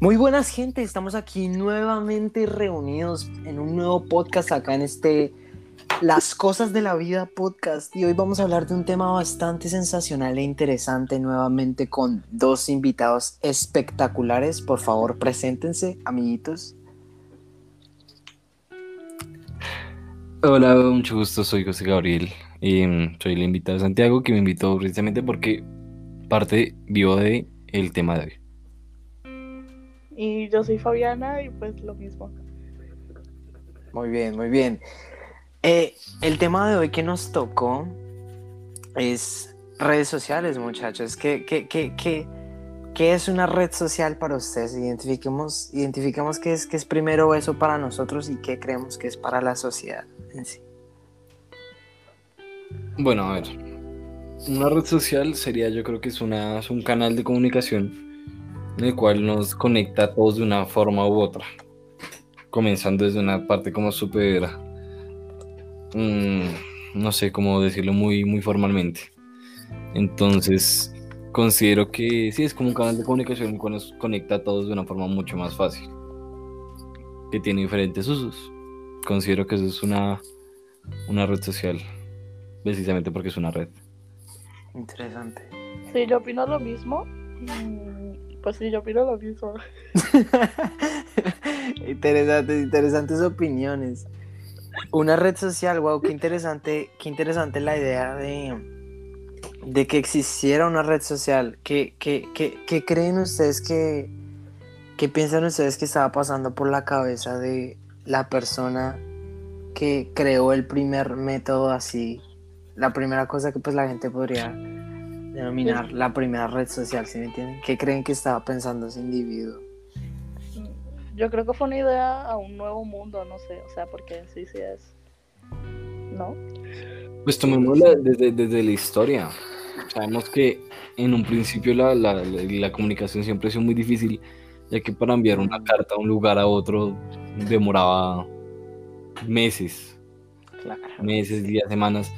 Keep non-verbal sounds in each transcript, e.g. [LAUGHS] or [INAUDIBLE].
Muy buenas gente, estamos aquí nuevamente reunidos en un nuevo podcast acá en este Las cosas de la vida podcast y hoy vamos a hablar de un tema bastante sensacional e interesante nuevamente con dos invitados espectaculares. Por favor, preséntense, amiguitos. Hola, mucho gusto, soy José Gabriel y mm, soy el invitado de Santiago que me invitó precisamente porque parte vivo de el tema de hoy. Y yo soy Fabiana y pues lo mismo. Muy bien, muy bien. Eh, el tema de hoy que nos tocó es redes sociales, muchachos. ¿Qué, qué, qué, qué, qué es una red social para ustedes? Identifiquemos, identifiquemos qué es, qué es primero eso para nosotros y qué creemos que es para la sociedad en sí. Bueno, a ver. Una red social sería, yo creo que es, una, es un canal de comunicación en el cual nos conecta a todos de una forma u otra. Comenzando desde una parte como súper, mm, no sé cómo decirlo muy, muy formalmente. Entonces, considero que sí, es como un canal de comunicación que nos conecta a todos de una forma mucho más fácil, que tiene diferentes usos. Considero que eso es una, una red social, precisamente porque es una red. Interesante. Sí, yo opino lo mismo. Mm, pues sí, yo opino lo mismo. [LAUGHS] interesantes, interesantes opiniones. Una red social, wow, qué interesante, qué interesante la idea de, de que existiera una red social. ¿Qué, qué, qué, qué creen ustedes que, qué piensan ustedes que estaba pasando por la cabeza de la persona que creó el primer método así? La primera cosa que pues la gente podría denominar la primera red social, ¿sí me entienden? ¿Qué creen que estaba pensando ese individuo? Yo creo que fue una idea a un nuevo mundo, no sé, o sea, porque sí, sí es. ¿No? Pues tomémosla desde, desde la historia. Sabemos que en un principio la, la, la, comunicación siempre ha sido muy difícil, ya que para enviar una carta a un lugar a otro demoraba meses, meses, días, semanas.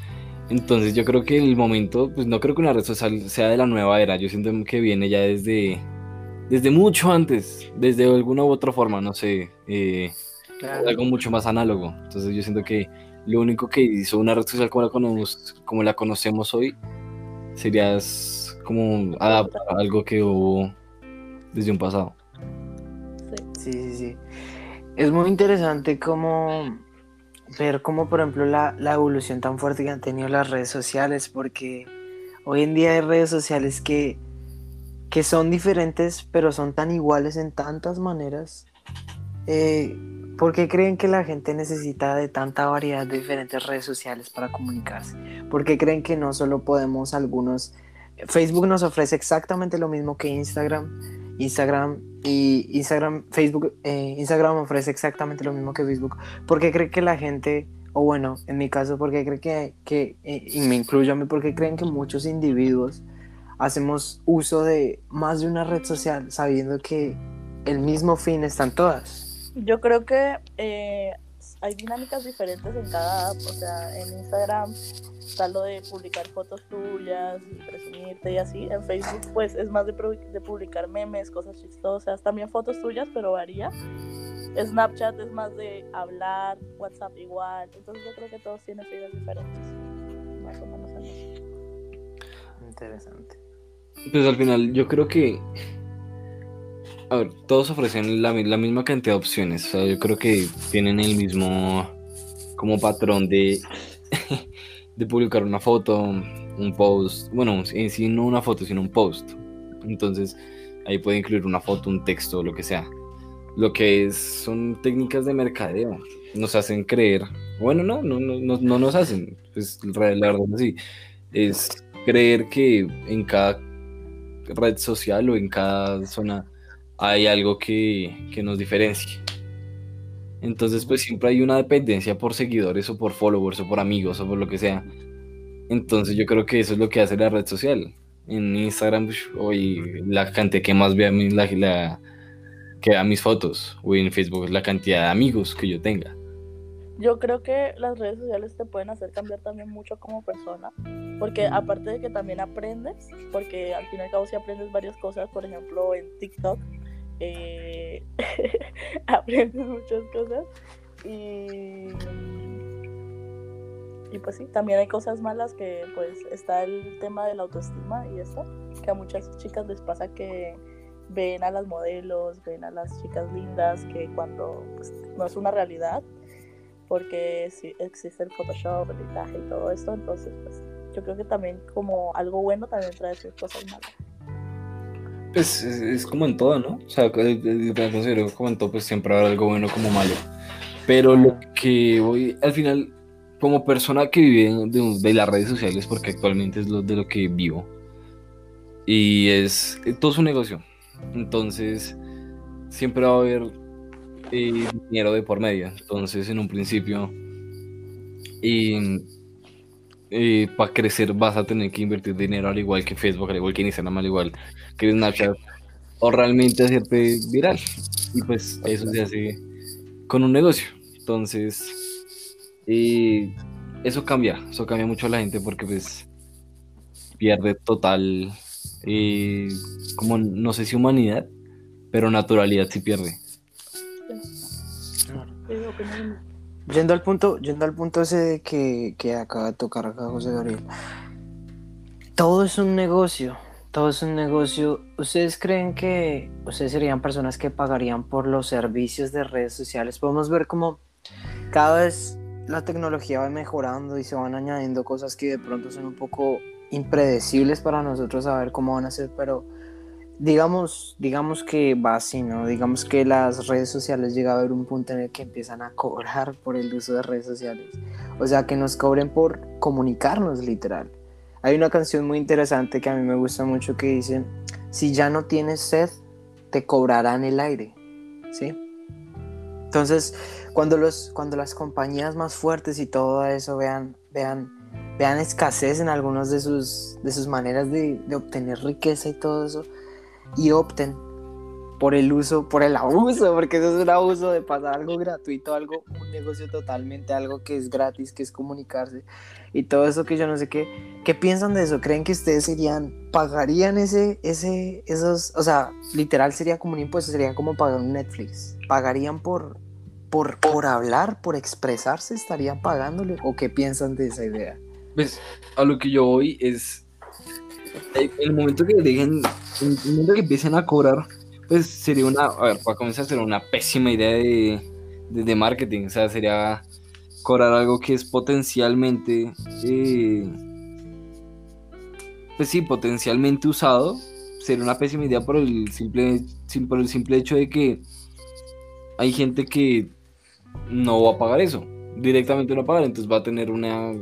Entonces yo creo que el momento, pues no creo que una red social sea de la nueva era, yo siento que viene ya desde, desde mucho antes, desde alguna u otra forma, no sé, eh, algo mucho más análogo. Entonces yo siento que lo único que hizo una red social como la conocemos, como la conocemos hoy sería como adaptar algo que hubo desde un pasado. Sí, sí, sí. Es muy interesante cómo ver cómo, por ejemplo, la, evolución tan fuerte que han tenido las redes sociales, porque hoy en día hay redes sociales que, que son diferentes, pero son tan iguales en tantas maneras. Eh, ¿Por qué creen que la gente necesita de tanta variedad de diferentes redes sociales para comunicarse? ¿Por qué creen que no solo podemos algunos... Facebook nos ofrece exactamente lo mismo que Instagram. Instagram y Instagram, Facebook, eh, Instagram ofrece exactamente lo mismo que Facebook. ¿Por qué cree que la gente, o bueno, en mi caso, por qué cree que, que eh, y me incluyo a mí, porque creen que muchos individuos hacemos uso de más de una red social sabiendo que el mismo fin están todas? Yo creo que eh, hay dinámicas diferentes en cada app, o sea, en Instagram está lo de publicar fotos tuyas y presumirte y así, en Facebook pues es más de, de publicar memes, cosas chistosas, también fotos tuyas, pero varía. Snapchat es más de hablar, WhatsApp igual, entonces yo creo que todos tienen ideas diferentes, más o menos en eso. Interesante. Pues al final yo creo que a ver, todos ofrecen la, misma cantidad de opciones. O sea, yo creo que tienen el mismo como patrón de, [LAUGHS] de publicar una foto, un post. Bueno, en sí no una foto, sino un post. Entonces, ahí puede incluir una foto, un texto, lo que sea. Lo que es, son técnicas de mercadeo. Nos hacen creer. Bueno, no, no, no, no nos hacen. Pues la verdad sí. Es creer que en cada red social o en cada zona hay algo que, nos diferencie. Entonces, pues siempre hay una dependencia por seguidores o por followers o por amigos o por lo que sea. Entonces, yo creo que eso es lo que hace la red social. En Instagram, pues, hoy la cantidad que más vea la, la, que vea mis fotos, o en Facebook, la cantidad de amigos que yo tenga. Yo creo que las redes sociales te pueden hacer cambiar también mucho como persona, porque aparte de que también aprendes, porque al fin y al cabo si aprendes varias cosas, por ejemplo en TikTok, eh, [LAUGHS] aprendes muchas cosas y, y pues sí, también hay cosas malas que pues está el tema de la autoestima y eso, que a muchas chicas les pasa que ven a las modelos, ven a las chicas lindas, que cuando pues, no es una realidad, porque sí, existe el Photoshop, el editaje y todo esto, entonces pues yo creo que también como algo bueno también trae sus cosas malas. Pues es, como en todo, ¿no? O sea, considero como en todo, pues siempre habrá algo bueno como malo. Pero lo que voy, al final, como persona que vive de, las redes sociales, porque actualmente es lo de lo que vivo, y es, todo es un negocio. Entonces, siempre va a haber eh, dinero de por medio. Entonces, en un principio, y para crecer vas a tener que invertir dinero al igual que Facebook, al igual que Instagram, al igual que Snapchat, o realmente hacerte viral. Y pues eso se hace con un negocio. Entonces, eso cambia, eso cambia mucho a la gente porque pues pierde total, como no sé si humanidad, pero naturalidad sí pierde. Yendo al punto, yendo al punto ese que, que acaba de tocar acá José Gabriel. Todo es un negocio, todo es un negocio. ¿Ustedes creen que ustedes serían personas que pagarían por los servicios de redes sociales? Podemos ver cómo cada vez la tecnología va mejorando y se van añadiendo cosas que de pronto son un poco impredecibles para nosotros saber cómo van a ser, pero digamos, digamos que va así, ¿no? Digamos que las redes sociales llega a haber un punto en el que empiezan a cobrar por el uso de redes sociales. O sea, que nos cobren por comunicarnos literal. Hay una canción muy interesante que a mí me gusta mucho que dice, si ya no tienes sed, te cobrarán el aire. ¿Sí? Entonces, cuando, los, cuando las compañías más fuertes y todo eso vean, vean, vean escasez en algunas de sus, de sus maneras de, de obtener riqueza y todo eso, y opten por el uso, por el abuso, porque eso es un abuso de pasar algo gratuito, algo, un negocio totalmente, algo que es gratis, que es comunicarse y todo eso que yo no sé qué. ¿Qué piensan de eso? ¿Creen que ustedes serían, pagarían ese, ese, esos, o sea, literal sería como un impuesto, sería como pagar un Netflix? ¿Pagarían por, por, por hablar, por expresarse? ¿Estarían pagándole? ¿O qué piensan de esa idea? Pues a lo que yo voy es el momento que dejen, el momento que empiecen a cobrar, pues sería una, a ver, para comenzar sería una pésima idea de, de, marketing, o sea, sería cobrar algo que es potencialmente, eh, pues sí, potencialmente usado, sería una pésima idea por el simple, por el simple hecho de que hay gente que no va a pagar eso, directamente no va pagar, entonces va a tener una,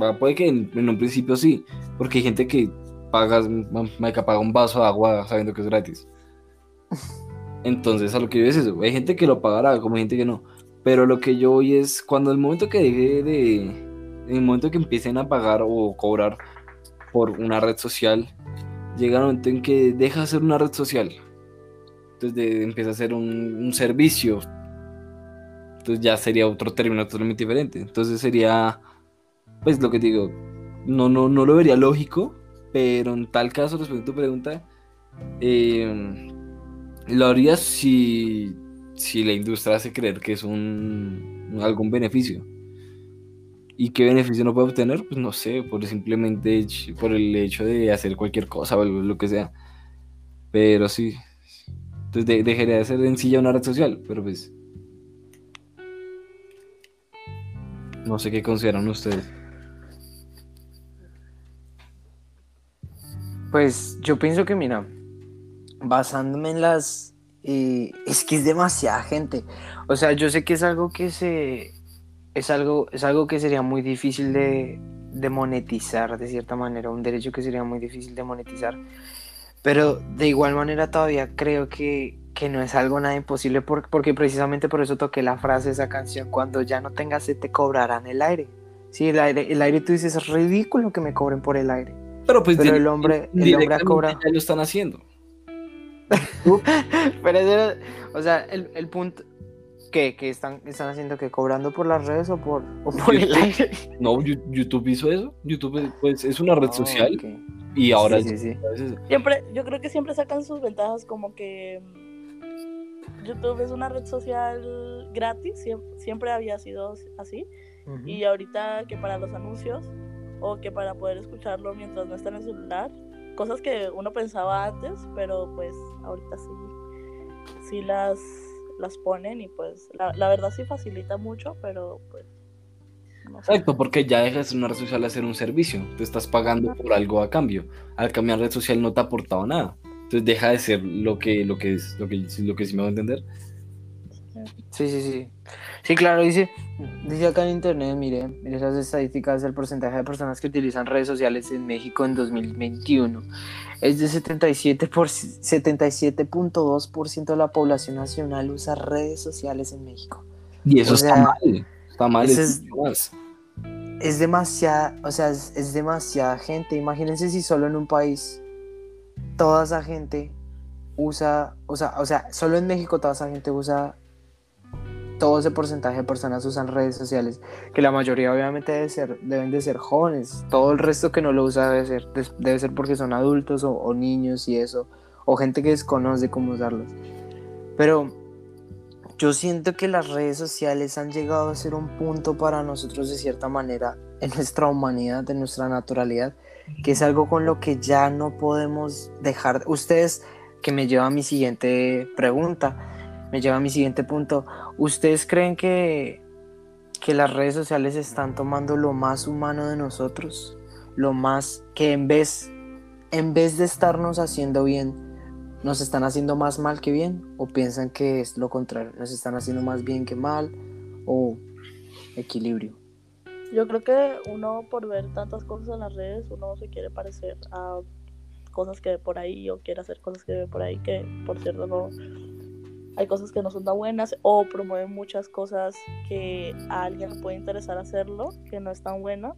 va, puede que en un principio sí, porque hay gente que pagas, me paga un vaso de agua sabiendo que es gratis. Entonces, a lo que yo es eso, hay gente que lo pagará, como hay gente que no. Pero lo que yo voy es cuando el momento que deje de. En el momento que empiecen a pagar o cobrar por una red social, llega el momento en que deja de ser una red social. Entonces empieza a ser un, un servicio. Entonces ya sería otro término totalmente diferente. Entonces sería, pues lo que digo, no, no, no lo vería lógico, pero en tal caso, respecto a tu pregunta, eh, lo haría si, si la industria hace creer que es un, algún beneficio. ¿Y qué beneficio no puede obtener? Pues no sé, por simplemente por el hecho de hacer cualquier cosa o lo que sea. Pero sí. Entonces dejaría de ser en sí una red social, pero pues. No sé qué consideran ustedes. Pues yo pienso que, mira, basándome en las... Eh, es que es demasiada gente. O sea, yo sé que es algo que se... Es algo, es algo que sería muy difícil de, de monetizar, de cierta manera, un derecho que sería muy difícil de monetizar. Pero de igual manera todavía creo que, que no es algo nada imposible porque precisamente por eso toqué la frase de esa canción, cuando ya no tengas se te cobrarán el aire. Sí, el aire, el aire tú dices, es ridículo que me cobren por el aire. Pero pues el hombre, el hombre ha cobrado. Ya lo están haciendo. [LAUGHS] Pero o sea, el, el punto que, que están, están haciendo que cobrando por las redes o por, o por el aire. No, YouTube hizo eso. YouTube pues, es una red ah, social. Y ahora sí, sí, Siempre, yo creo que siempre sacan sus ventajas como que YouTube es una red social gratis, siempre, había sido así. Y ahorita que para los anuncios o que para poder escucharlo mientras no está en el celular, cosas que uno pensaba antes, pero pues ahorita sí, sí las, las ponen y pues la, la verdad sí facilita mucho, pero pues Exacto, porque ya dejas una red social a ser un servicio. Te estás pagando por algo a cambio. Al cambiar red social no te ha aportado nada. Entonces deja de ser lo que, lo que es, lo que, lo que sí me va a entender. Sí, sí, sí. Sí, claro, dice, dice acá en internet, mire, mire esas estadísticas del porcentaje de personas que utilizan redes sociales en México en 2021. Es de 77 por 77.2% de la población nacional usa redes sociales en México. Y eso está mal. Está mal. Es, es, demasiada, o sea, es, demasiada gente. Imagínense si solo en un país toda esa gente usa, o sea, o sea, solo en México toda esa gente usa todo ese porcentaje de personas usan redes sociales, que la mayoría obviamente debe ser, deben de ser jóvenes, todo el resto que no lo usa debe ser, debe ser porque son adultos o, o niños y eso, o gente que desconoce cómo usarlos. Pero yo siento que las redes sociales han llegado a ser un punto para nosotros de cierta manera en nuestra humanidad, en nuestra naturalidad, que es algo con lo que ya no podemos dejar. Ustedes, que me lleva a mi siguiente pregunta, me lleva a mi siguiente punto. ¿Ustedes creen que, que las redes sociales están tomando lo más humano de nosotros? Lo más que en vez, en vez de estarnos haciendo bien, nos están haciendo más mal que bien o piensan que es lo contrario, nos están haciendo más bien que mal o equilibrio. Yo creo que uno por ver tantas cosas en las redes, uno se quiere parecer a cosas que ve por ahí o quiere hacer cosas que ve por ahí que por cierto no hay cosas que no son tan buenas o promueven muchas cosas que a alguien le puede interesar hacerlo, que no es tan bueno.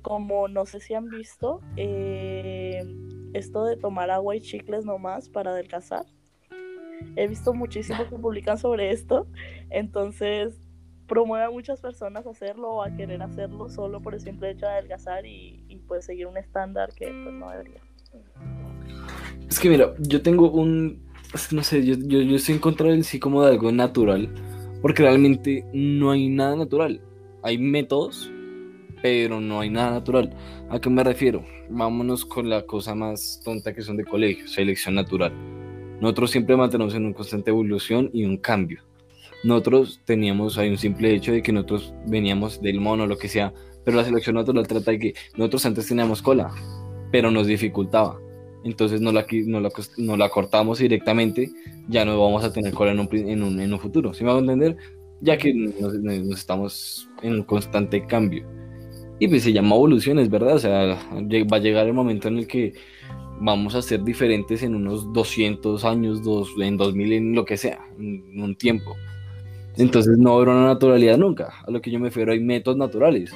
Como no sé si han visto, eh, esto de tomar agua y chicles nomás para adelgazar. He visto muchísimos que publican sobre esto, entonces promueve a muchas personas a hacerlo o a querer hacerlo solo por el simple hecho de adelgazar y, y pues seguir un estándar que pues no debería. Es que mira, yo tengo un, no sé, yo, yo, yo estoy en contra sí como de algo natural, porque realmente no hay nada natural. Hay métodos pero no hay nada natural. ¿A qué me refiero? Vámonos con la cosa más tonta que son de colegio, selección natural. Nosotros siempre mantenemos en una constante evolución y un cambio. Nosotros teníamos, hay un simple hecho de que nosotros veníamos del mono, lo que sea, pero la selección natural trata de que nosotros antes teníamos cola, pero nos dificultaba. Entonces no la, no la, no la cortamos directamente, ya no vamos a tener cola en un, en un, en un futuro. ¿Sí me va a entender? Ya que nos, nos estamos en un constante cambio. Y pues se llama evoluciones, ¿verdad? O sea, va a llegar el momento en el que vamos a ser diferentes en unos 200 años, dos, en 2000, en lo que sea, en un tiempo. Entonces no habrá una naturalidad nunca. A lo que yo me refiero hay métodos naturales,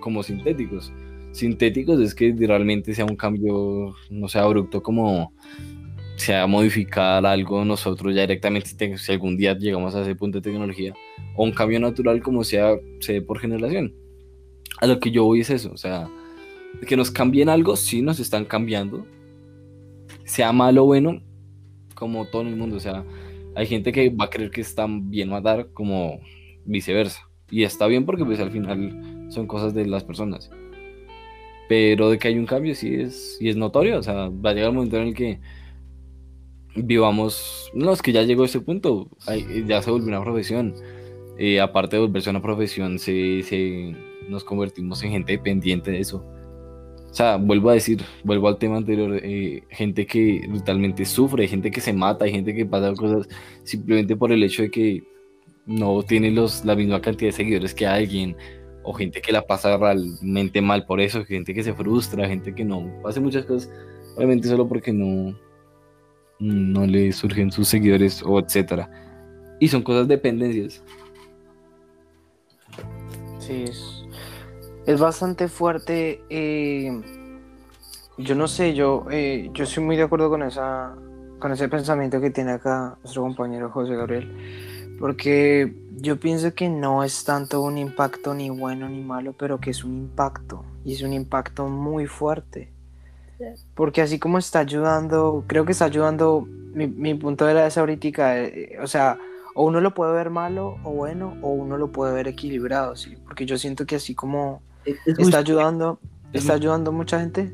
como sintéticos. Sintéticos es que realmente sea un cambio, no sea abrupto como sea modificar algo nosotros ya directamente si algún día llegamos a ese punto de tecnología, o un cambio natural como sea se por generación. A lo que yo voy es eso, o sea, que nos cambien algo, sí nos están cambiando, sea malo o bueno, como todo el mundo, o sea, hay gente que va a creer que está bien matar como viceversa, y está bien porque pues al final son cosas de las personas, pero de que hay un cambio sí es, y es notorio, o sea, va a llegar un momento en el que vivamos, no, es que ya llegó a ese punto, ya se volvió una profesión, eh, aparte de volverse una profesión, se, se nos convertimos en gente dependiente de eso. O sea, vuelvo a decir, vuelvo al tema anterior, eh, gente que brutalmente sufre, gente que se mata, hay gente que pasa cosas simplemente por el hecho de que no tiene los, la misma cantidad de seguidores que alguien, o gente que la pasa realmente mal por eso, gente que se frustra, gente que no hace muchas cosas, obviamente solo porque no, no le surgen sus seguidores o etcétera. Y son cosas dependencias. Sí, es es bastante fuerte. Eh, yo no sé, yo, eh, yo estoy muy de acuerdo con, esa, con ese pensamiento que tiene acá nuestro compañero José Gabriel, porque yo pienso que no es tanto un impacto ni bueno ni malo, pero que es un impacto, y es un impacto muy fuerte. Porque así como está ayudando, creo que está ayudando mi, punto era esa ahorita, eh, o sea, o uno lo puede ver malo o bueno, o uno lo puede ver equilibrado, ¿sí? Porque yo siento que así como está ayudando, está ayudando mucha gente.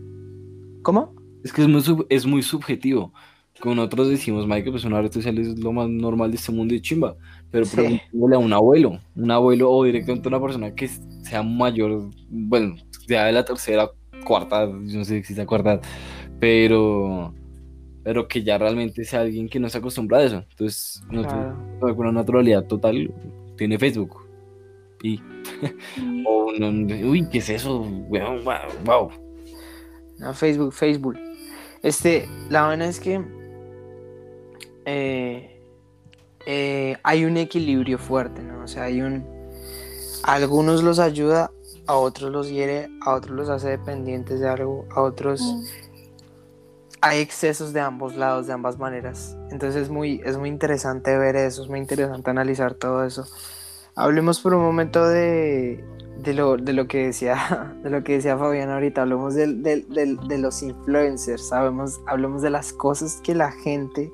¿Cómo? Es que es muy, es muy subjetivo. Con nosotros decimos, Mike, pues una red social es lo más normal de este mundo y chimba. Pero pregúntale a un abuelo, un abuelo o directamente a una persona que sea mayor, bueno, sea de la tercera, cuarta, no sé si existe cuarta, pero pero que ya realmente sea alguien que no se acostumbra a eso. Entonces, con una naturalidad total, tiene Facebook. Y, [LAUGHS] uy, ¿qué es eso? Wow, wow. No, Facebook, Facebook. Este, la buena es que eh, eh, hay un equilibrio fuerte, ¿no? O sea, hay un. algunos los ayuda, a otros los hiere, a otros los hace dependientes de algo, a otros. Mm hay excesos de ambos lados, de ambas maneras. Entonces es muy, es muy interesante ver eso, es muy interesante analizar todo eso. Hablemos por un momento de, lo, que decía, [LAUGHS] de lo que decía Fabián ahorita, hablemos de, los influencers, sabemos, hablemos de las cosas que la gente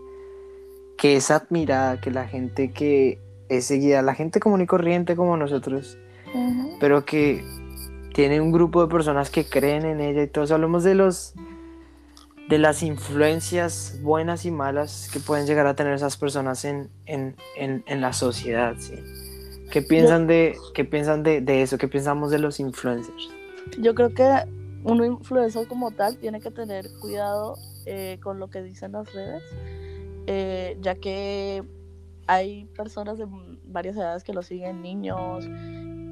que es admirada, que la gente que es seguida, la gente común y corriente como nosotros, pero que tiene un grupo de personas que creen en ella y todos hablemos de los de las influencias buenas y malas que pueden llegar a tener esas personas en, la sociedad, ¿sí? ¿Qué piensan, de, qué piensan de, eso? ¿Qué pensamos de los influencers? Yo creo que un influencer como tal tiene que tener cuidado eh, con lo que dicen las redes, eh, ya que hay personas de varias edades que lo siguen, niños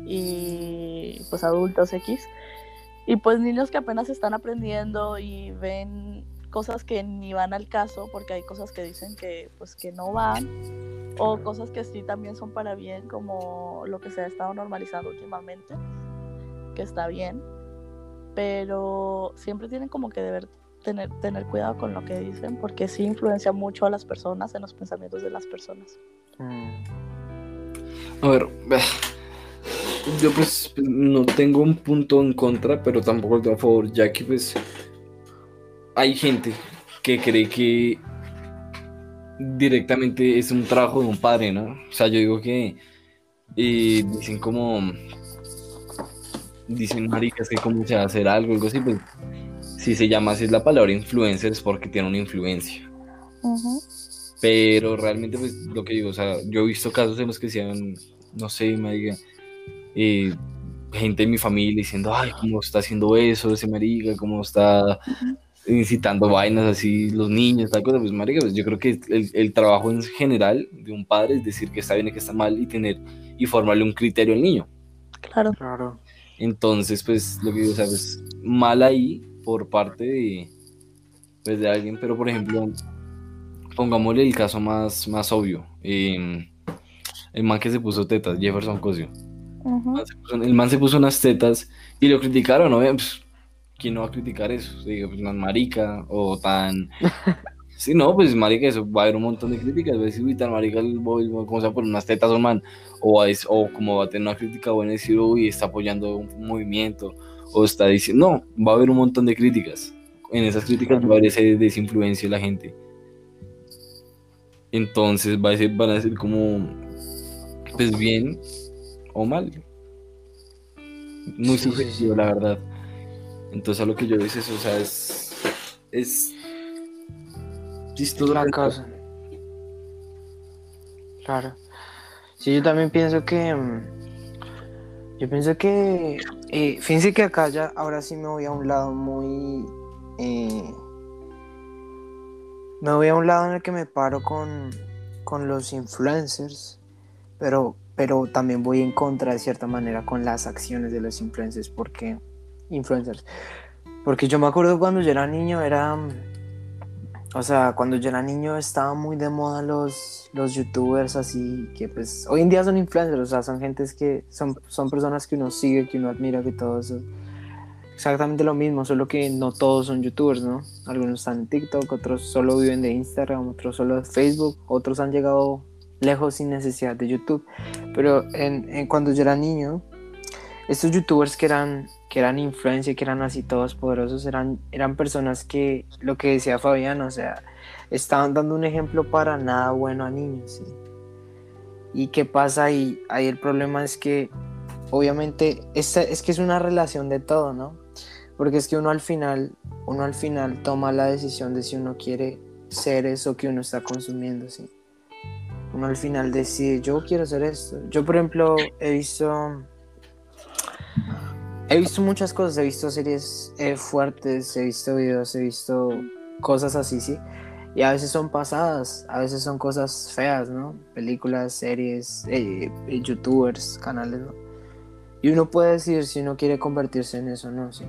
y pues adultos X, y pues niños que apenas están aprendiendo y ven cosas que ni van al caso, porque hay cosas que dicen que pues que no van, o cosas que sí también son para bien, como lo que se ha estado normalizando últimamente, que está bien, pero siempre tienen como que deber tener, tener cuidado con lo que dicen, porque sí influencia mucho a las personas, en los pensamientos de las personas. Mm. A ver, yo pues no tengo un punto en contra, pero tampoco estoy a favor, ya que pues hay gente que cree que directamente es un trabajo de un padre, ¿no? O sea, yo digo que eh, dicen como dicen maricas que como se va a hacer algo, algo así, pues si se llama así es la palabra influencer es porque tiene una influencia. Pero realmente pues lo que digo, o sea, yo he visto casos en los que sean, no sé, me diga, eh, gente de mi familia diciendo, ay, cómo está haciendo eso, ese marica, cómo está incitando vainas así, los niños, tal cosa, pues marica, pues yo creo que el, trabajo en general de un padre es decir que está bien y que está mal y tener y formarle un criterio al niño. Claro. Claro. Entonces, pues lo que digo, o sea, pues mal ahí por parte de, pues, de alguien, pero por ejemplo, pongámosle el caso más, más obvio. Em, el man que se puso tetas, Jefferson Cosio. el, man se puso, unas tetas y lo criticaron, ¿no? Pues, ¿quién no va a criticar eso? Digo, pues tan marica o tan... [LAUGHS] sí, no, pues marica, eso va a haber un montón de críticas. Va a decir, uy, tan marica, como sea, por unas tetas un man. O, o como va a tener una crítica buena decir, uy, está apoyando un movimiento. O está diciendo, no, va a haber un montón de críticas. En esas críticas va a haber ese desinfluencia de la gente. Entonces va a ser, van a ser como, pues bien o mal. Muy subjetivo, la verdad. Entonces a lo que yo dices, o sea, es. Es. Chistoso. La cosa. Claro. Sí, yo también pienso que. Mm, yo pienso que. Eh, fíjense que acá ya, ahora sí me voy a un lado muy. Eh, me voy a un lado en el que me paro con, con los influencers, pero, pero también voy en contra de cierta manera con las acciones de los influencers, porque influencers. Porque yo me acuerdo cuando yo era niño, era. O sea, cuando yo era niño estaba muy de moda los, los youtubers así, que pues hoy en día son influencers, o sea, son gentes que son, son personas que uno sigue, que uno admira, que todo eso. Exactamente lo mismo, solo que no todos son youtubers, ¿no? Algunos están en TikTok, otros solo viven de Instagram, otros solo de Facebook, otros han llegado lejos sin necesidad de YouTube. Pero en, en cuando yo era niño, estos youtubers que eran, que eran influencia, que eran así todos poderosos, eran, eran personas que, lo que decía Fabián, o sea, estaban dando un ejemplo para nada bueno a niños. ¿sí? ¿Y qué pasa ahí? Ahí el problema es que, obviamente, es, es que es una relación de todo, ¿no? Porque es que uno al final, uno al final toma la decisión de si uno quiere ser eso que uno está consumiendo, ¿sí? Uno al final decide, yo quiero hacer esto. Yo, por ejemplo, he visto... He visto muchas cosas, he visto series eh, fuertes, he visto videos, he visto cosas así, sí. Y a veces son pasadas, a veces son cosas feas, ¿no? Películas, series, eh, eh, youtubers, canales, ¿no? Y uno puede decir si uno quiere convertirse en eso, ¿no? Sí.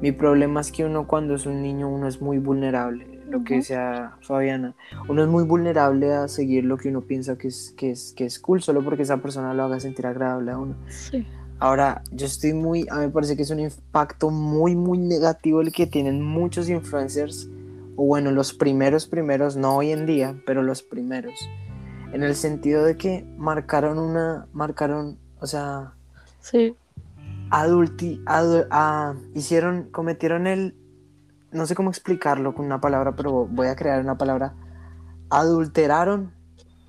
Mi problema es que uno cuando es un niño, uno es muy vulnerable, lo que decía Fabiana. Uno es muy vulnerable a seguir lo que uno piensa que es, que es, que es cool, solo porque esa persona lo haga sentir agradable a uno. Sí. Ahora, yo estoy muy, a mí me parece que es un impacto muy, muy negativo el que tienen muchos influencers, o bueno, los primeros, primeros, no hoy en día, pero los primeros, en el sentido de que marcaron una, marcaron, o sea, Sí. adulti, adu- ah, hicieron, cometieron el, no sé cómo explicarlo con una palabra, pero voy a crear una palabra, adulteraron,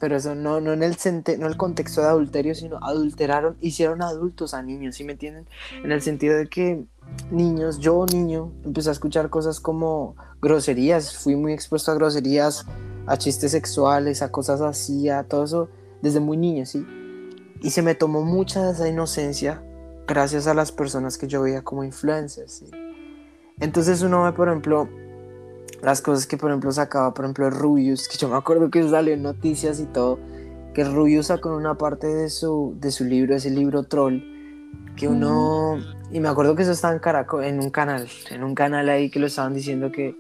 pero eso no, no en el sente- no el contexto de adulterio, sino adulteraron, hicieron adultos a niños, ¿sí me entienden? En el sentido de que niños, yo niño, empecé a escuchar cosas como groserías, fui muy expuesto a groserías, a chistes sexuales, a cosas así, a todo eso, desde muy niño, ¿sí? Y se me tomó mucha de esa inocencia gracias a las personas que yo veía como influencers. ¿sí? Entonces uno ve, por ejemplo, las cosas que, por ejemplo, sacaba, por ejemplo, Rubius, que yo me acuerdo que salió en noticias y todo, que Rubius sacó una parte de su, de su libro, ese libro Troll, que uno... Y me acuerdo que eso estaba en Caracol, en un canal, en un canal ahí que lo estaban diciendo que,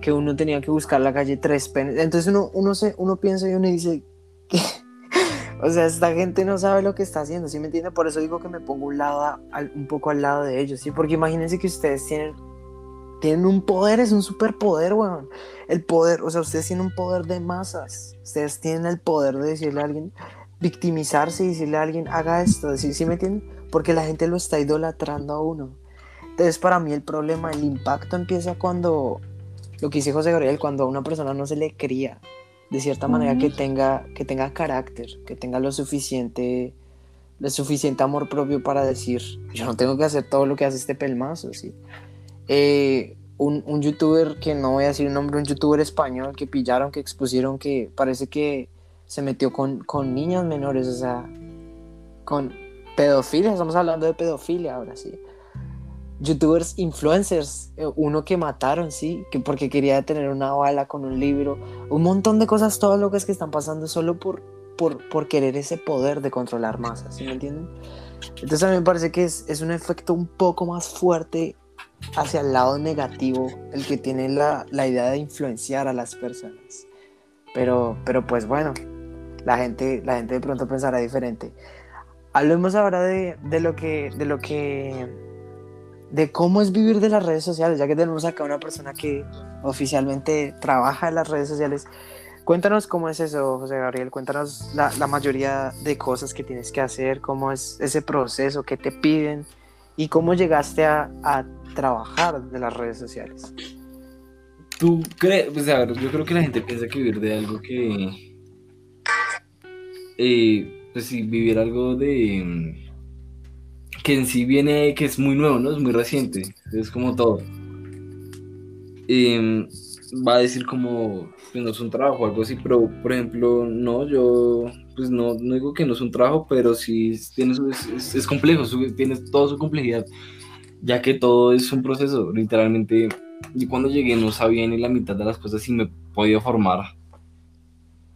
que uno tenía que buscar la calle tres penes. Entonces uno, uno, se, uno piensa y uno dice que... [LAUGHS] O sea, esta gente no sabe lo que está haciendo, ¿sí me entiende? Por eso digo que me pongo un, lado a- un poco al lado de ellos, ¿sí? Porque imagínense que ustedes tienen, tienen un poder, es un superpoder, weón. El poder, o sea, ustedes tienen un poder de masas. Ustedes tienen el poder de decirle a alguien, victimizarse y decirle a alguien, haga esto, ¿sí, ¿sí me entienden? Porque la gente lo está idolatrando a uno. Entonces, para mí el problema, el impacto empieza cuando, lo que dice José Gabriel, cuando a una persona no se le cría de cierta manera que tenga, que tenga carácter, que tenga lo suficiente, lo suficiente amor propio para decir, yo no tengo que hacer todo lo que hace este pelmazo, ¿sí? Eh, un, un youtuber, que no voy a decir el nombre, un youtuber español que pillaron, que expusieron que parece que se metió con, con niñas menores, o sea, con pedofilia, estamos hablando de pedofilia ahora, sí. Youtubers, influencers, eh, uno que mataron, sí, que porque quería tener una bala con un libro, un montón de cosas todas locas que están pasando solo por, por, por querer ese poder de controlar masas, ¿sí me entienden? Entonces a mí me parece que es, es un efecto un poco más fuerte hacia el lado negativo, el que tiene la, la idea de influenciar a las personas. Pero, pero pues bueno, la gente, la gente de pronto pensará diferente. Hablemos ahora de, de lo que, de lo que, de cómo es vivir de las redes sociales, ya que tenemos acá una persona que oficialmente trabaja en las redes sociales. Cuéntanos cómo es eso, José Gabriel. Cuéntanos la, la mayoría de cosas que tienes que hacer, cómo es ese proceso, qué te piden y cómo llegaste a, a trabajar de las redes sociales. ¿Tú crees? Pues a ver, yo creo que la gente piensa que vivir de algo que. eh, pues sí, vivir algo de. que en sí viene, que es muy nuevo, ¿no? Es muy reciente. Es como todo. Em, va a decir como, pues no es un trabajo algo así, pero por ejemplo, no, yo, pues no, no digo que no es un trabajo, pero sí tiene su- es, complejo, tiene toda su complejidad, ya que todo es un proceso, literalmente. Yo cuando llegué no sabía ni la mitad de las cosas y me podía formar.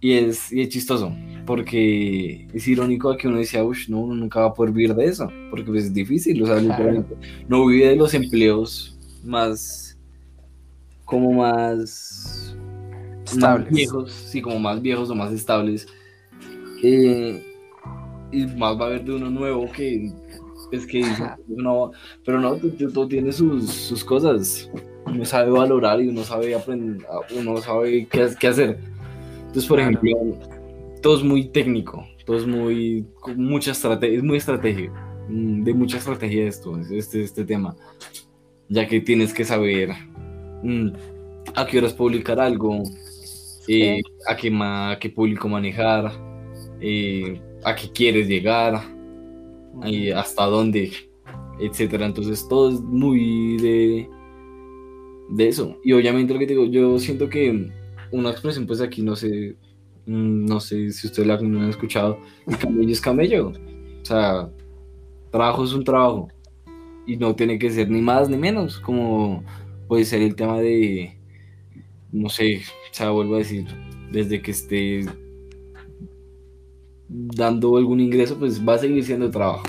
Y es, y es chistoso, porque es irónico que uno decía, uff, no, uno nunca va a poder vivir de eso, porque pues es difícil, o sea, Claro. no vive de los empleos más, como más, más Estables. viejos, sí, como más viejos o más estables. Eh, y más va a haber de uno nuevo que es que dice, no, pero no, tú- todo tiene sus, sus cosas. Uno sabe valorar y uno sabe aprender, uno sabe qué, qué hacer. Entonces, por Claro. ejemplo, todo es muy técnico, todo es muy, mucha estrategia, es muy estratégico. mm, de mucha estrategia esto, este, este tema, ya que tienes que saber mm, a qué horas publicar algo, eh, a, qué a qué público manejar, eh, a qué quieres llegar, y hasta dónde, etcétera. Entonces todo es muy de, de eso. Y obviamente lo que digo, yo siento que una expresión, pues aquí no sé, no sé si ustedes la han escuchado, el camello es camello. O sea, trabajo es un trabajo. Y no tiene que ser ni más ni menos, como puede ser el tema de, no sé, o sea, vuelvo a decir, desde que esté dando algún ingreso, pues va a seguir siendo trabajo.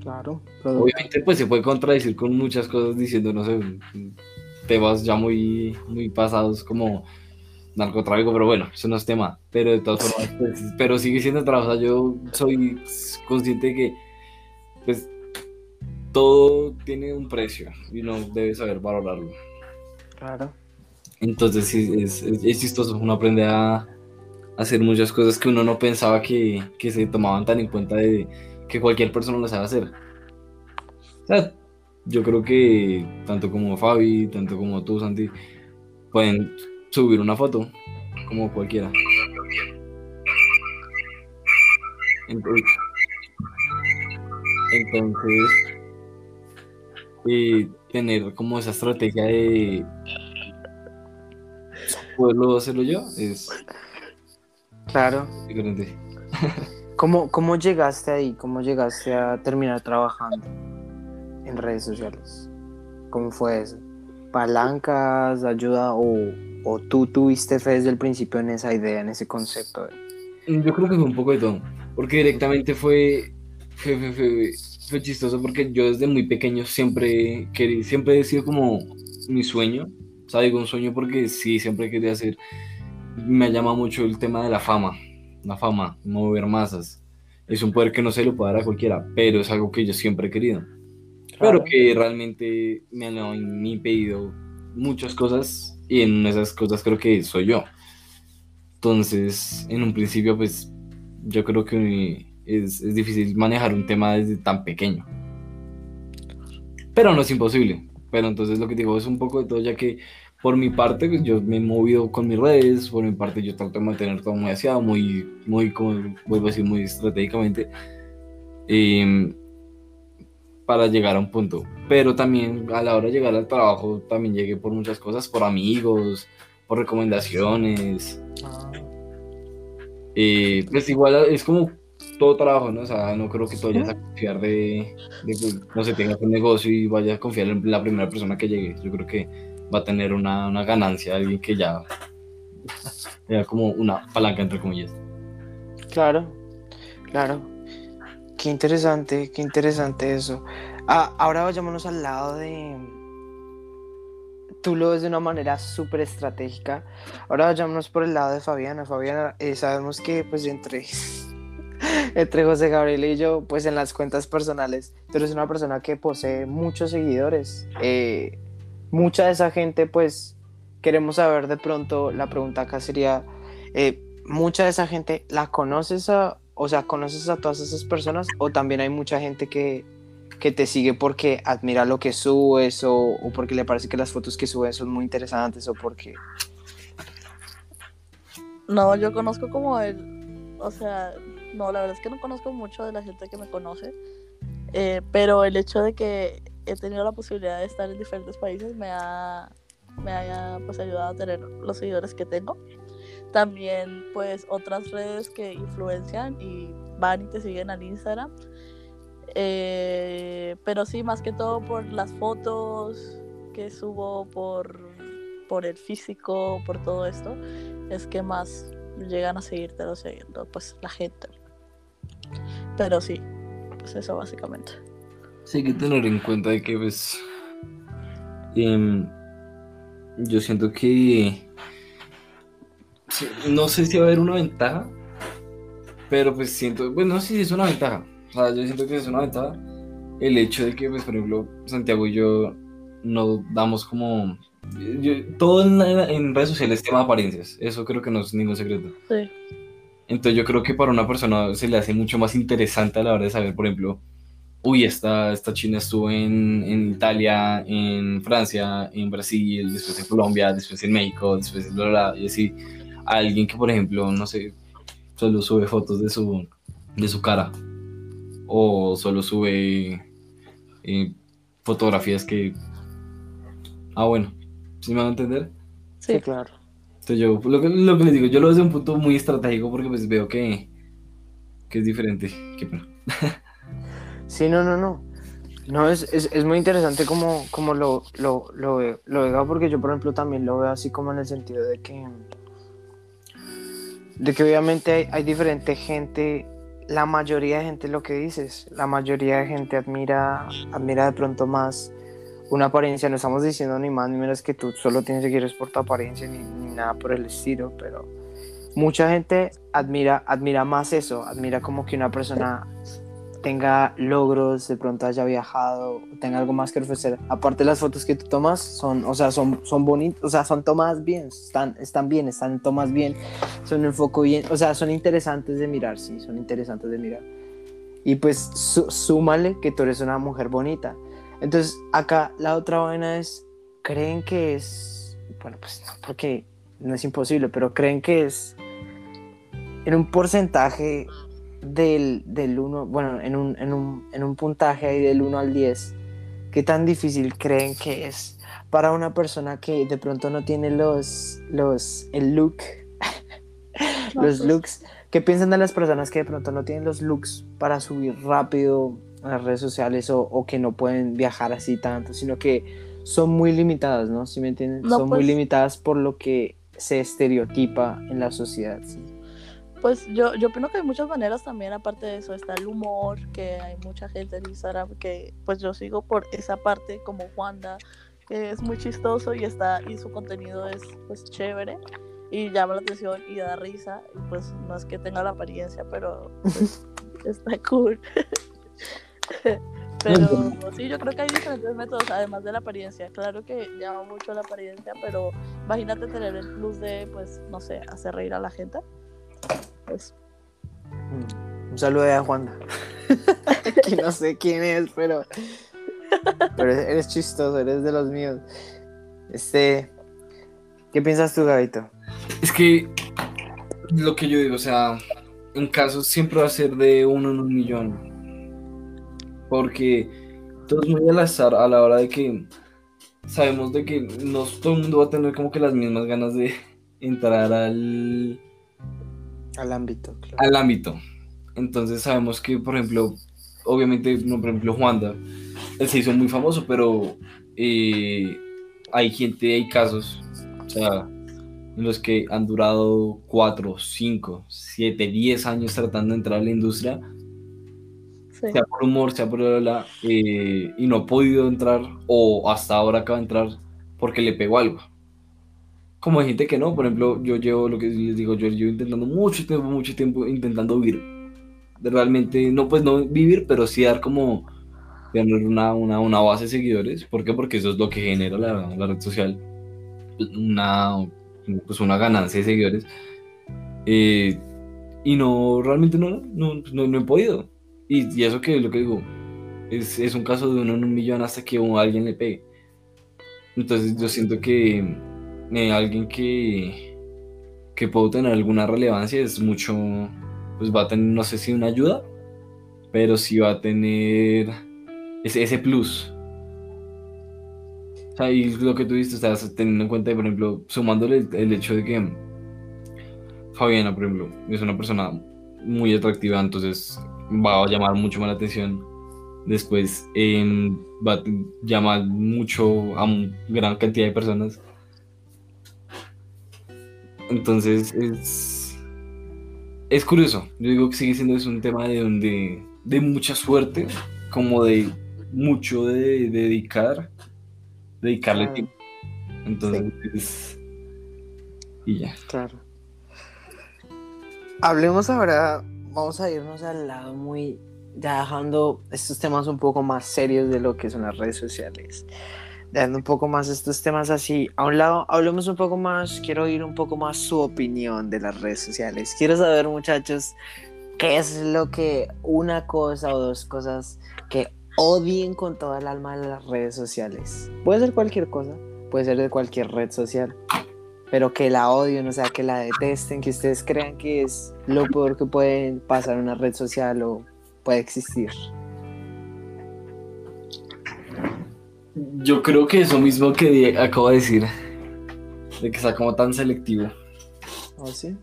Claro. Obviamente, pues se puede contradecir con muchas cosas diciendo, no sé, temas ya muy, muy pasados como narcotráfico, pero bueno, eso no es tema. Pero de todas formas, pues, pero sigue siendo trabajo. yo soy consciente de que, pues, todo tiene un precio y uno debe saber valorarlo. Claro. Entonces, sí, es, es, es chistoso. Uno aprende a hacer muchas cosas que uno no pensaba que, que se tomaban tan en cuenta de que cualquier persona lo sabe hacer. O sea, yo creo que tanto como Fabi, tanto como tú, Santi, pueden subir una foto, como cualquiera. Entonces, y tener como esa estrategia de poderlo hacerlo yo es claro. [LAUGHS] ¿Cómo, ¿Cómo llegaste ahí? ¿Cómo llegaste a terminar trabajando en redes sociales? ¿Cómo fue eso? ¿Palancas, ayuda o, o tú tuviste fe desde el principio en esa idea, en ese concepto? Yo creo que fue un poco de todo, porque directamente fue, fue, fue, fue, chistoso porque yo desde muy pequeño siempre, quería, siempre he sido como mi sueño, o sea, digo un sueño porque sí, siempre quería hacer, me llama mucho el tema de la fama, la fama, mover masas. Es un poder que no se lo puede dar a cualquiera, pero es algo que yo siempre he querido. Pero que realmente me han impedido muchas cosas y en esas cosas creo que soy yo. Entonces, en un principio, pues yo creo que es, es difícil manejar un tema desde tan pequeño. Pero no es imposible. Pero entonces lo que digo es un poco de todo, ya que por mi parte, pues, yo me he movido con mis redes, por mi parte yo trato de mantener todo muy aseado, muy, muy, como vuelvo a decir, muy estratégicamente, em, para llegar a un punto. Pero también a la hora de llegar al trabajo, también llegué por muchas cosas, por amigos, por recomendaciones. Ah. Eh, pues igual es como todo trabajo, ¿no? O sea, no creo que tú vayas a confiar de, de no sé, tengas un negocio y vayas a confiar en la primera persona que llegue. Yo creo que va a tener una, una ganancia, alguien que ya era como una palanca entre comillas. Claro, claro. Qué interesante, qué interesante eso. Ah, ahora vayámonos al lado de... Tú lo ves de una manera súper estratégica. Ahora vayámonos por el lado de Fabiana. Fabiana, eh, sabemos que pues entre, [LAUGHS] entre José Gabriel y yo, pues en las cuentas personales, tú eres una persona que posee muchos seguidores. Eh, mucha de esa gente, pues queremos saber de pronto, la pregunta acá sería, eh, ¿mucha de esa gente la conoces a, o sea, conoces a todas esas personas o también hay mucha gente que, que te sigue porque admira lo que subes o, o, porque le parece que las fotos que subes son muy interesantes o porque... No, yo conozco como el, o sea, no, la verdad es que no conozco mucho de la gente que me conoce, eh, pero el hecho de que he tenido la posibilidad de estar en diferentes países me ha, me ha pues, ayudado a tener los seguidores que tengo. También pues otras redes que influencian y van y te siguen al Instagram. Eh, pero sí, más que todo por las fotos que subo, por, por el físico, por todo esto, es que más llegan a seguirte lo siguiendo pues la gente. Pero sí, pues eso básicamente. Sí, hay que tener en cuenta de que, pues, em, yo siento que no sé si va a haber una ventaja, pero pues siento, bueno, no sé si es una ventaja, o sea, yo siento que es una ventaja el hecho de que, pues, por ejemplo, Santiago y yo no damos como... todo en, en, redes sociales tema de apariencias, eso creo que no es ningún secreto. Sí. Entonces yo creo que para una persona se le hace mucho más interesante a la hora de saber, por ejemplo, uy, esta, esta china estuvo en, en, Italia, en Francia, en Brasil, después en Colombia, después en México, después en bla, bla, y así. Alguien que, por ejemplo, no sé, solo sube fotos de su, de su cara o solo sube eh, fotografías que... Ah, bueno, ¿sí me van a entender? Sí, claro. Entonces yo, lo que, lo que les digo, yo lo veo desde un punto muy estratégico porque pues veo que, que es diferente. Qué pena. [LAUGHS] Sí, no, no, no. No, es, es, es muy interesante como, como lo, lo, lo, veo, lo veo porque yo, por ejemplo, también lo veo así como en el sentido de que, de que obviamente hay, hay diferente gente, la mayoría de gente, lo que dices, la mayoría de gente admira, admira de pronto más una apariencia, no estamos diciendo ni más ni menos que tú solo tienes que ir por tu apariencia ni, ni nada por el estilo, pero mucha gente admira, admira más eso, admira como que una persona tenga logros, de pronto haya viajado, tenga algo más que ofrecer. Aparte las fotos que tú tomas son, o sea, son, son bonitas, o sea, son tomadas bien, están, están bien, están tomas bien, son un foco bien, o sea, son interesantes de mirar, sí, son interesantes de mirar. Y pues súmale que tú eres una mujer bonita. Entonces, acá la otra vaina es, creen que es, bueno, pues no, porque no es imposible, pero creen que es en un porcentaje del, del 1, bueno, en un, en, un, en un puntaje ahí del 1 al 10, ¿qué tan difícil creen que es para una persona que de pronto no tiene los, los, el look, [LAUGHS] los pues. looks? ¿Qué piensan de las personas que de pronto no tienen los looks para subir rápido a las redes sociales o, o que no pueden viajar así tanto, sino que son muy limitadas, ¿no? ¿Sí me entienden? No, son muy pues- limitadas por lo que se estereotipa en la sociedad. ¿sí? Pues yo, yo opino que hay muchas maneras también, aparte de eso, está el humor, que hay mucha gente en Instagram que pues yo sigo por esa parte como Wanda, que es muy chistoso y está, y su contenido es pues chévere y llama la atención y da risa, y pues no es que tenga la apariencia, pero pues, [LAUGHS] está cool. [LAUGHS] Pero sí, yo creo que hay diferentes métodos, además de la apariencia. Claro que llama mucho la apariencia, pero imagínate tener el plus de, pues, no sé, hacer reír a la gente. Pues, Mm. Un saludo a Juanda. [LAUGHS] que no sé quién es, pero. Pero eres chistoso, eres de los míos. Este. ¿Qué piensas tú, Gabito? Es que lo que yo digo, o sea, en casos siempre va a ser de uno en un millón. Porque todo es muy al azar a la hora de que sabemos de que no todo el mundo va a tener como que las mismas ganas de entrar al, Al ámbito, claro. al ámbito. Entonces sabemos que, por ejemplo, obviamente, no, por ejemplo, Juanda, él se hizo muy famoso, pero eh, hay gente, hay casos, o sea, en los que han durado 4, 5, 7, 10 años tratando de entrar a la industria, sí. sea por humor, sea por bla, eh, y no ha podido entrar, o hasta ahora acaba de entrar porque le pegó algo. Como hay gente que no, por ejemplo, yo llevo lo que les digo, yo llevo intentando mucho tiempo, mucho tiempo intentando vivir. Realmente, no pues no vivir, pero sí dar como tener una, una, una base de seguidores. ¿Por qué? Porque eso es lo que genera la, la red social. Una, pues una ganancia de seguidores. Eh, y no, realmente no, no, no, no he podido. Y, y eso que lo que digo, es, es un caso de uno en un millón hasta que alguien le pegue. Entonces yo siento que eh, alguien que, que puede tener alguna relevancia es mucho, pues va a tener, no sé si una ayuda, pero sí va a tener ese, ese plus. O sea, y lo que tú viste, estás teniendo en cuenta, por ejemplo, sumándole el, el hecho de que Fabiana, por ejemplo, es una persona muy atractiva, entonces va a llamar mucho más la atención. Después em, va a llamar mucho a gran cantidad de personas. Entonces es, es curioso. Yo digo que sigue siendo es un tema de, donde, de mucha suerte, como de mucho de, de dedicar, dedicarle Claro. tiempo. Entonces, y ya. Claro. Hablemos ahora, vamos a irnos al lado muy, ya dejando estos temas un poco más serios de lo que son las redes sociales, dejando un poco más estos temas así a un lado, hablemos un poco más, quiero oír un poco más su opinión de las redes sociales. Quiero saber, muchachos, ¿qué es lo que una cosa o dos cosas que odien con toda el alma de las redes sociales? Puede ser cualquier cosa, puede ser de cualquier red social, pero que la odien, o sea, que la detesten, que ustedes crean que es lo peor que puede pasar una red social o puede existir. Yo creo que eso mismo que acabo de decir, de que sea como tan selectivo. ¿O sí?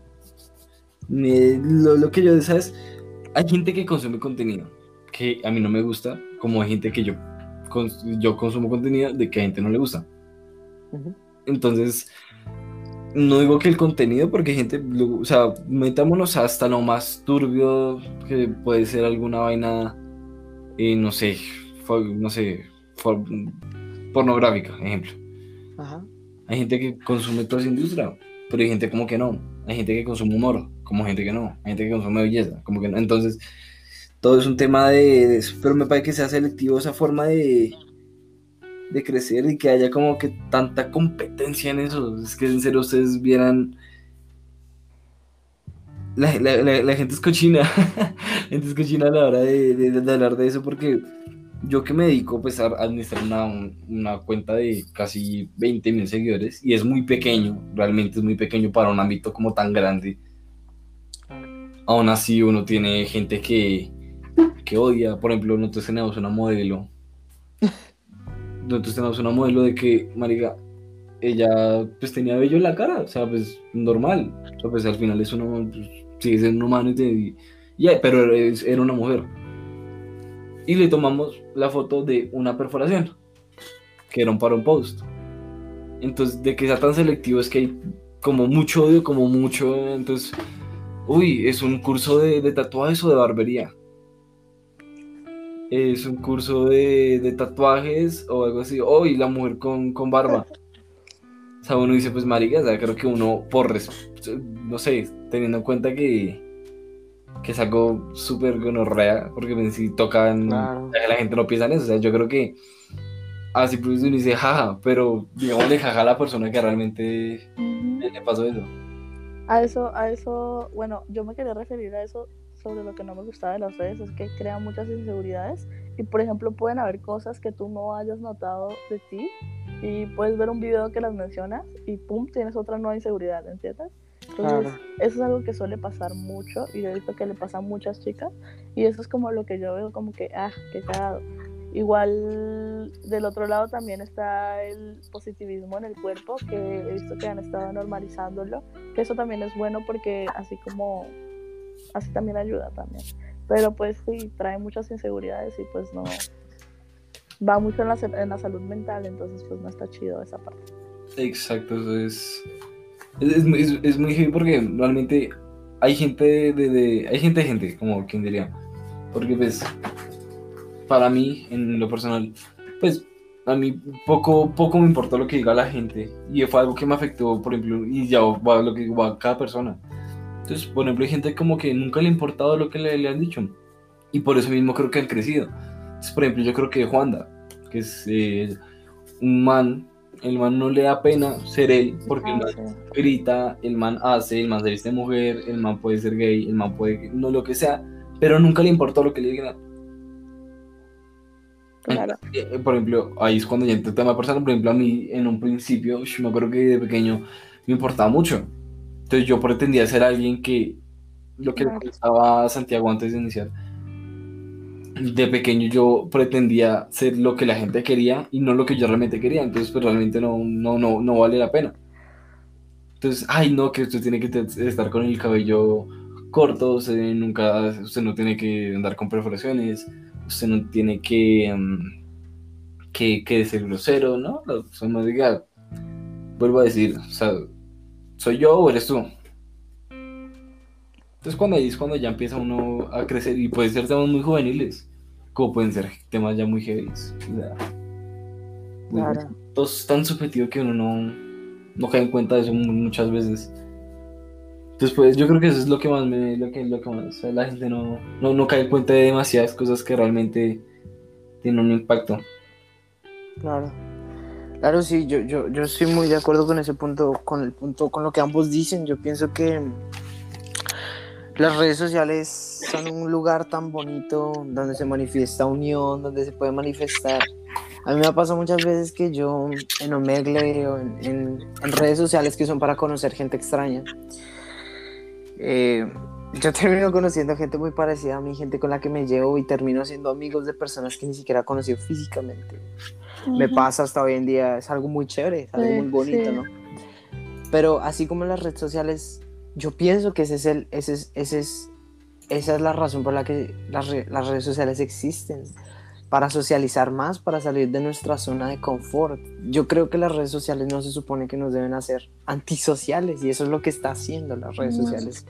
Lo, lo que yo, ¿sabes? Hay gente que consume contenido que a mí no me gusta, como hay gente que yo, yo consumo contenido de que a gente no le gusta. Entonces, no digo que el contenido, porque hay gente, o sea, metámonos hasta lo más turbio que puede ser alguna vaina, eh, no sé, no sé, pornográfica, ejemplo. Hay gente que consume toda esa industria, pero hay gente como que no. Hay gente que consume humor, como gente que no. Hay gente que consume belleza, como que no. Entonces, todo es un tema de, eso. Pero me parece que sea selectivo esa forma de, de crecer y que haya como que tanta competencia en eso. Es que en serio ustedes vieran... La, gente es cochina. [LAUGHS] la gente es cochina a la hora de, de hablar de eso porque yo que me dedico pues, a administrar una, una cuenta de casi 20 mil seguidores y es muy pequeño, realmente es muy pequeño para un ámbito como tan grande. Aún así uno tiene gente que, que odia, por ejemplo, nosotros tenemos una modelo. Nosotros tenemos una modelo de que, marica, ella pues tenía vello en la cara, o sea, pues normal. O sea, pues al final es una, pues, sigue siendo un humano y, y, pero era una mujer y le tomamos la foto de una perforación, que era un para post. Entonces, de que sea tan selectivo es que hay como mucho odio, como mucho. Entonces, uy, es un curso de, tatuajes o de barbería. Es un curso de, tatuajes o algo así. Uy, la mujer con, con barba. O sea, uno dice, pues marica, o creo que uno, por, no sé, teniendo en cuenta que, que es algo súper gonorrea, porque pues, si tocan, la gente no piensa en eso, o sea, yo creo que así pues uno dice jaja, pero digamos le jaja a la persona que realmente le pasó eso. A eso, a eso, bueno, yo me quería referir a eso sobre lo que no me gustaba de las redes, es que crean muchas inseguridades y por ejemplo pueden haber cosas que tú no hayas notado de ti y puedes ver un video que las mencionas y pum, tienes otra nueva inseguridad, ¿entiendes? Entonces, eso es algo que suele pasar mucho y yo he visto que le pasa a muchas chicas y eso es como lo que yo veo como que, ah, qué cagado. Igual del otro lado también está el positivismo en el cuerpo, que he visto que han estado normalizándolo, que eso también es bueno porque así como, así también ayuda también. Pero pues sí, trae muchas inseguridades y pues no, va mucho en la, en la salud mental, entonces pues no está chido esa parte. Exacto, eso es es, es, es muy heavy porque realmente hay gente de, de, hay gente de gente, como quien diría. Porque pues, para mí, en lo personal, pues a mí poco, poco me importó lo que diga la gente. Y fue algo que me afectó, por ejemplo, y ya va lo que va cada persona. Entonces, por ejemplo, hay gente como que nunca le ha importado lo que le, le han dicho. Y por eso mismo creo que han crecido. Entonces, por ejemplo, yo creo que Juanda, que es eh, un man el man no le da pena ser él, porque el man grita, el man hace, el man se viste mujer, el man puede ser gay, el man puede, no lo que sea, pero nunca le importó lo que le digan. Claro. Eh, por ejemplo, ahí es cuando ya entré tema personal, por ejemplo, a mí en un principio, yo me acuerdo que de pequeño me importaba mucho. Entonces yo pretendía ser alguien que, lo que le pensaba Santiago antes de iniciar, de pequeño yo pretendía ser lo que la gente quería y no lo que yo realmente quería, entonces pues realmente no, no, no, no vale la pena. Entonces, ay no, que usted tiene que estar con el cabello corto, usted nunca, usted no tiene que andar con perforaciones, usted no tiene que, mm, que, que, ser grosero, ¿no? Sea, no diga, vuelvo a decir, o sea, ¿soy yo o eres tú? Entonces cuando ahí es cuando ya empieza uno a crecer y puede ser temas muy juveniles como pueden ser temas ya muy heavy. claro. Todo es tan subjetivo que uno no, no cae en cuenta de eso muchas veces. Entonces, pues yo creo que eso es lo que más me. Lo que, lo que más, la gente no, no, no, cae en cuenta de demasiadas cosas que realmente tienen un impacto. Claro. Claro, sí, yo, yo, yo estoy muy de acuerdo con ese punto, con el punto, con lo que ambos dicen. Yo pienso que las redes sociales son un lugar tan bonito donde se manifiesta unión, donde se puede manifestar. A mí me ha pasado muchas veces que yo en Omegle o en, en, redes sociales que son para conocer gente extraña, eh, yo termino conociendo gente muy parecida a mí, gente con la que me llevo y termino siendo amigos de personas que ni siquiera he conocido físicamente. Me pasa hasta hoy en día, es algo muy chévere, es algo muy bonito, ¿no? Pero así como en las redes sociales, yo pienso que ese es el, ese es, ese es, esa es la razón por la que las, las redes sociales existen para socializar más, para salir de nuestra zona de confort. Yo creo que las redes sociales no se supone que nos deben hacer antisociales y eso es lo que está haciendo las redes sociales.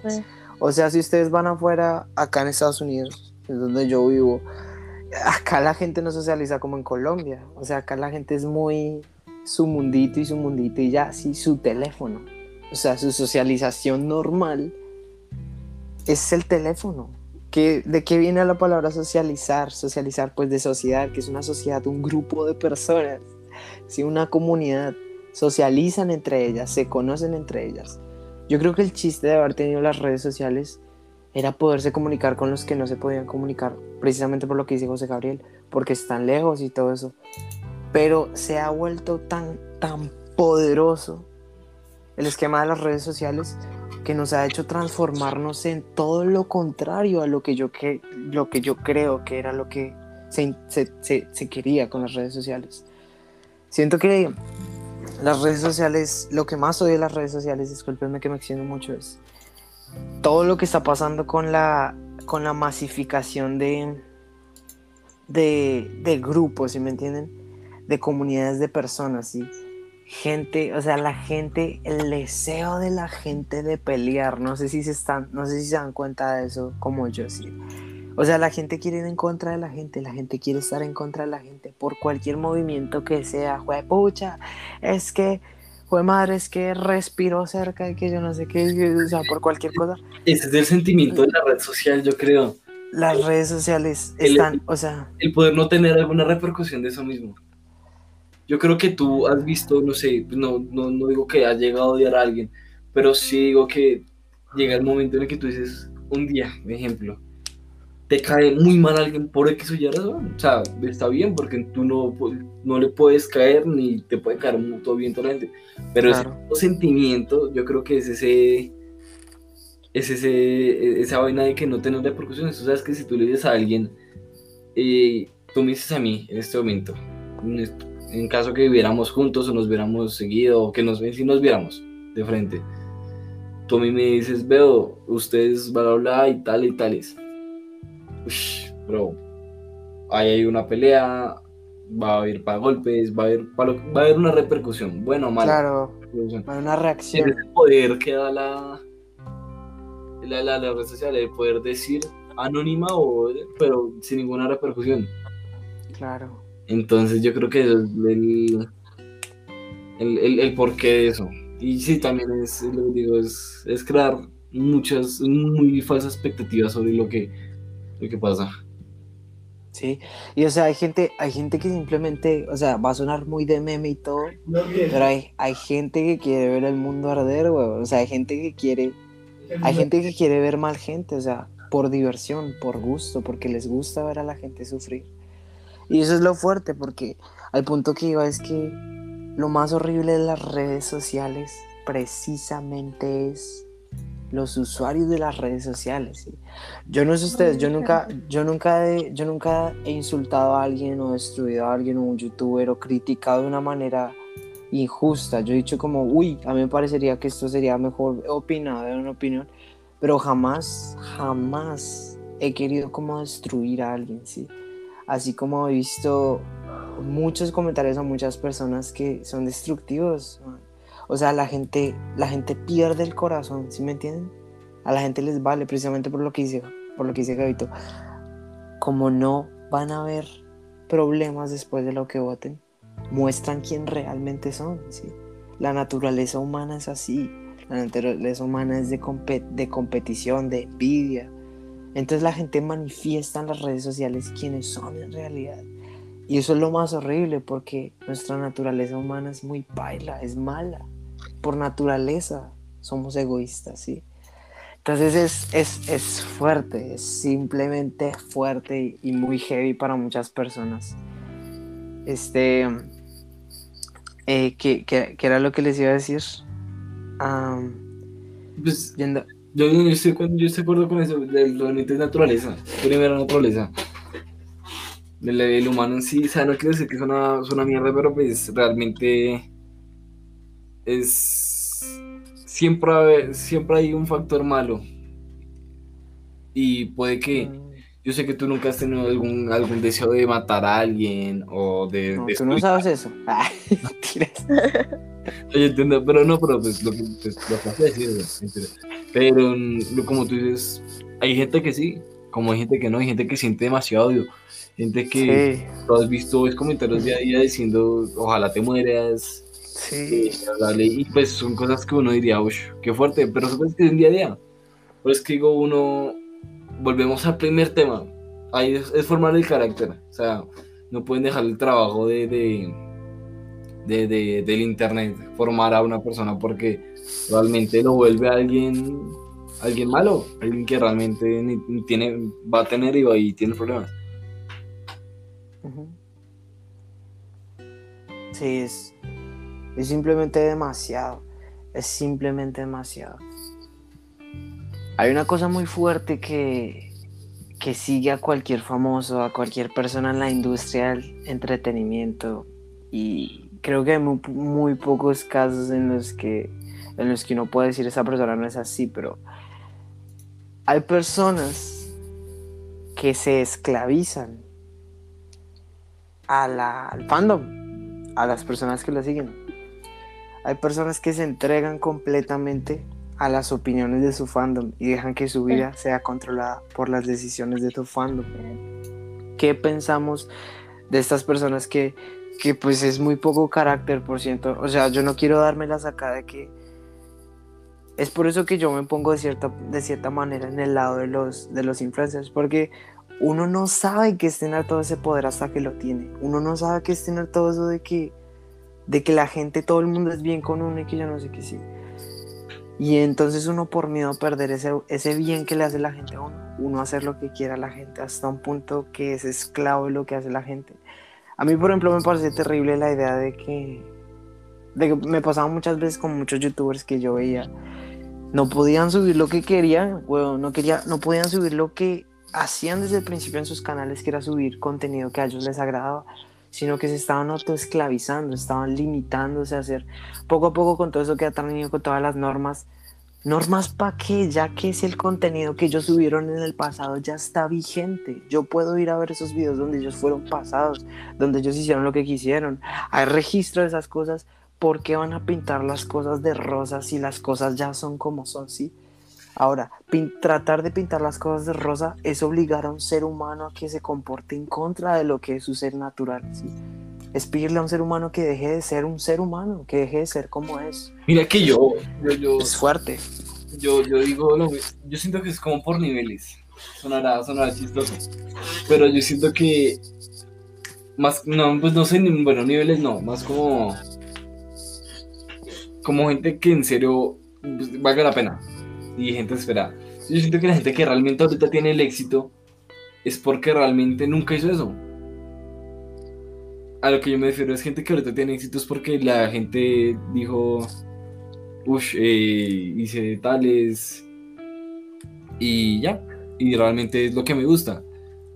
O sea, si ustedes van afuera, acá en Estados Unidos, es donde yo vivo, acá la gente no socializa como en Colombia. O sea, acá la gente es muy su mundito y su mundito y ya, sí, su teléfono. O sea, su socialización normal es el teléfono. ¿De qué viene la palabra socializar? Socializar, pues de sociedad, que es una sociedad, un grupo de personas, ¿sí? una comunidad. Socializan entre ellas, se conocen entre ellas. Yo creo que el chiste de haber tenido las redes sociales era poderse comunicar con los que no se podían comunicar, precisamente por lo que dice José Gabriel, porque están lejos y todo eso. Pero se ha vuelto tan, tan poderoso el esquema de las redes sociales que nos ha hecho transformarnos en todo lo contrario a lo que yo, que, lo que yo creo que era lo que se, se, quería con las redes sociales. Siento que las redes sociales, lo que más odio de las redes sociales, discúlpenme que me extiendo mucho, es todo lo que está pasando con la, con la masificación de, de, de grupos, ¿sí me entienden? De comunidades de personas, ¿sí? Gente, o sea, la gente, el deseo de la gente de pelear, no sé si se están, no sé si se dan cuenta de eso como yo sí. O sea, la gente quiere ir en contra de la gente, la gente quiere estar en contra de la gente por cualquier movimiento que sea, pucha, es que, jue madre, es que respiró cerca de que yo no sé qué, o sea, por cualquier cosa. Ese es el sentimiento de la red social, yo creo. Las redes sociales están, o sea... El poder no tener alguna repercusión de eso mismo. Yo creo que tú has visto, no sé, no, no, no digo que has llegado a odiar a alguien, pero sí digo que llega el momento en el que tú dices, un día, por ejemplo, te cae muy mal alguien por X o Y razón. O sea, está bien porque tú no, no le puedes caer ni te puede caer todo bien toda la gente. Pero ese sentimiento, yo creo que es ese, es ese, esa vaina de que no tener repercusiones. Tú sabes que si tú le dices a alguien, eh, tú me dices a mí en este momento, en caso que viviéramos juntos o nos viéramos seguido o que nos, si nos viéramos de frente. Tú a mí me dices, veo, ustedes bla bla bla y tal y tales. Ush, bro, ahí hay una pelea, va a haber para golpes, va a haber, va a haber una repercusión, bueno o mala. Claro, va a haber una reacción. el poder que da la, la, la, la red social, el poder decir anónima o, pero sin ninguna repercusión. Claro. Entonces yo creo que es el, el, el, porqué de eso. Y sí, también es, lo que digo, es, es crear muchas, muy falsas expectativas sobre lo que, lo que pasa. Sí, y o sea, hay gente, hay gente que simplemente, o sea, va a sonar muy de meme y todo, pero hay, hay gente que quiere ver el mundo arder, güey. O sea, hay gente que quiere, hay gente que quiere ver mal gente, o sea, por diversión, por gusto, porque les gusta ver a la gente sufrir. Y eso es lo fuerte, porque al punto que iba es que lo más horrible de las redes sociales precisamente es los usuarios de las redes sociales. Yo no sé ustedes, yo nunca, yo nunca, he, yo nunca he insultado a alguien o destruido a alguien o un youtuber o criticado de una manera injusta. Yo he dicho como, uy, a mí me parecería que esto sería mejor opinado de una opinión, pero jamás, jamás he querido como destruir a alguien, ¿sí? Así como he visto muchos comentarios a muchas personas que son destructivos. O sea, la gente, la gente pierde el corazón, ¿sí me entienden? A la gente les vale precisamente por lo que dice, por lo que dice Gabito. Como no van a haber problemas después de lo que voten, muestran quién realmente son, ¿sí? La naturaleza humana es así. La naturaleza humana es de, de competición, de envidia, entonces la gente manifiesta en las redes sociales quiénes son en realidad. Y eso es lo más horrible porque nuestra naturaleza humana es muy baila, es mala. Por naturaleza somos egoístas, ¿sí? Entonces es, es, es fuerte, es simplemente fuerte y, y muy heavy para muchas personas. Este, eh, ¿qué, qué, qué era lo que les iba a decir? Am, Pues, yendo- yo, yo, estoy, con- yo estoy de acuerdo con eso, el- realmente es naturaleza, primera naturaleza. El, el humano en sí, o sea, no quiero decir que es una, es una mierda, pero pues realmente es... Siempre, hay- siempre hay un factor malo. Y puede que... Yo sé que tú nunca has tenido algún, algún deseo de matar a alguien o de... no, de tú no sabes eso. [LAUGHS] Ah, mentiras. Yo entiendo, pero no, pero pues lo que pues, lo que Pero mm, como tú dices, hay gente que sí, como hay gente que no, hay gente que siente demasiado odio, gente que Sí, tú has visto ves comentarios día a día diciendo ojalá te mueras, sí. eh, dale", y pues son cosas que uno diría, uff, qué fuerte, pero son cosas que es día a día. Pero es que digo uno, volvemos al primer tema, ahí es, es formar el carácter, o sea, no pueden dejar el trabajo de, de, de- de- del internet, formar a una persona porque realmente lo vuelve a alguien, alguien malo, alguien que realmente tiene, va a tener y, va- y tiene problemas. Sí, es, es simplemente demasiado. Es simplemente demasiado. Hay una cosa muy fuerte que, que sigue a cualquier famoso, a cualquier persona en la industria del entretenimiento. Y creo que hay muy, muy pocos casos en los que en los que uno puede decir esa persona no es así, pero hay personas que se esclavizan a la- al fandom, a las personas que lo siguen. Hay personas que se entregan completamente a las opiniones de su fandom y dejan que su vida sea controlada por las decisiones de tu fandom. ¿Qué pensamos de estas personas que, que pues es muy poco carácter, por ciento? O sea, yo no quiero darme la sacada de que es por eso que yo me pongo de cierta, de cierta manera en el lado de los, de los influencers, porque uno no sabe que es tener todo ese poder hasta que lo tiene. Uno no sabe que es tener todo eso de que, de que la gente, todo el mundo es bien con uno y que yo no sé qué sí. Y entonces uno por miedo a perder ese, ese bien que le hace la gente a uno, uno hacer lo que quiera la gente hasta un punto que es esclavo de lo que hace la gente. A mí, por ejemplo, me parece terrible la idea de que, de que me pasaba muchas veces con muchos youtubers que yo veía. No podían subir lo que querían, no, quería, no podían subir lo que hacían desde el principio en sus canales, que era subir contenido que a ellos les agradaba, sino que se estaban autoesclavizando, estaban limitándose a hacer poco a poco con todo eso que ha tenido con todas las normas. ¿Normas para qué? Ya que es el contenido que ellos subieron en el pasado ya está vigente. Yo puedo ir a ver esos videos donde ellos fueron pasados, donde ellos hicieron lo que quisieron. Hay registro de esas cosas. ¿Por qué van a pintar las cosas de rosa si las cosas ya son como son, sí? Ahora, tratar de pintar las cosas de rosa es obligar a un ser humano a que se comporte en contra de lo que es su ser natural, ¿sí? Es pedirle a un ser humano que deje de ser un ser humano, que deje de ser como es. Mira que yo, yo, yo, Es fuerte. yo, yo digo, lo yo siento que es como por niveles. Sonará, sonará chistoso. Pero yo siento que más, no, pues no sé, ni- bueno, niveles no, más como como gente que en serio pues, valga la pena y gente esperada. Yo siento que la gente que realmente ahorita tiene el éxito es porque realmente nunca hizo eso. A lo que yo me refiero es gente que ahorita tiene éxito es porque la gente dijo, uff, hice tales y ya, y realmente es lo que me gusta.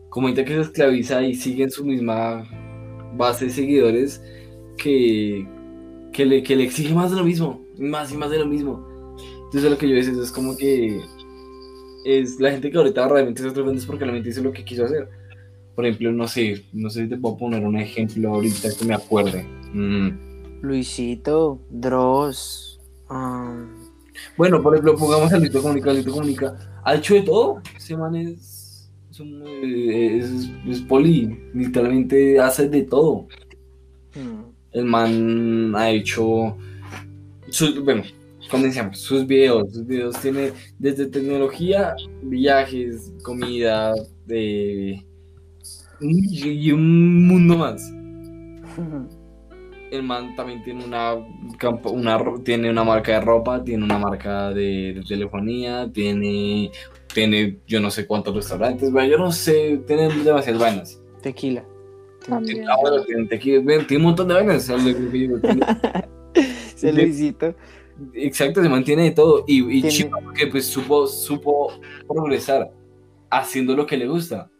Como gente que se esclaviza y sigue en su misma base de seguidores que, que, le, que le exige más de lo mismo, más y más de lo mismo. Entonces lo que yo digo es como que es la gente que ahorita realmente se atreve es porque realmente hizo lo que quiso hacer. Por ejemplo, no sé, no sé si te puedo poner un ejemplo ahorita que me acuerde. Mm. Luisito, Dross, um, Bueno, por ejemplo, pongamos a Luisito Comunica. Luisito Comunica ha hecho de todo. Ese man es, es, un- es- es poli, literalmente hace de todo. hmm, El man ha hecho, sus, bueno, comencemos, sus videos. Sus videos tiene desde tecnología, viajes, comida, de y un mundo más. [LAUGHS] el man también tiene una, una tiene una marca de ropa, tiene una marca de, de telefonía, tiene, tiene yo no sé cuántos restaurantes, bueno, yo no sé, tiene demasiadas vainas. Tequila. También. Ah, bueno, tiene, tequila, tiene un montón de vainas. [LAUGHS] Se Luisito. exacto, se mantiene de todo. Y, y chido porque pues supo, supo progresar haciendo lo que le gusta.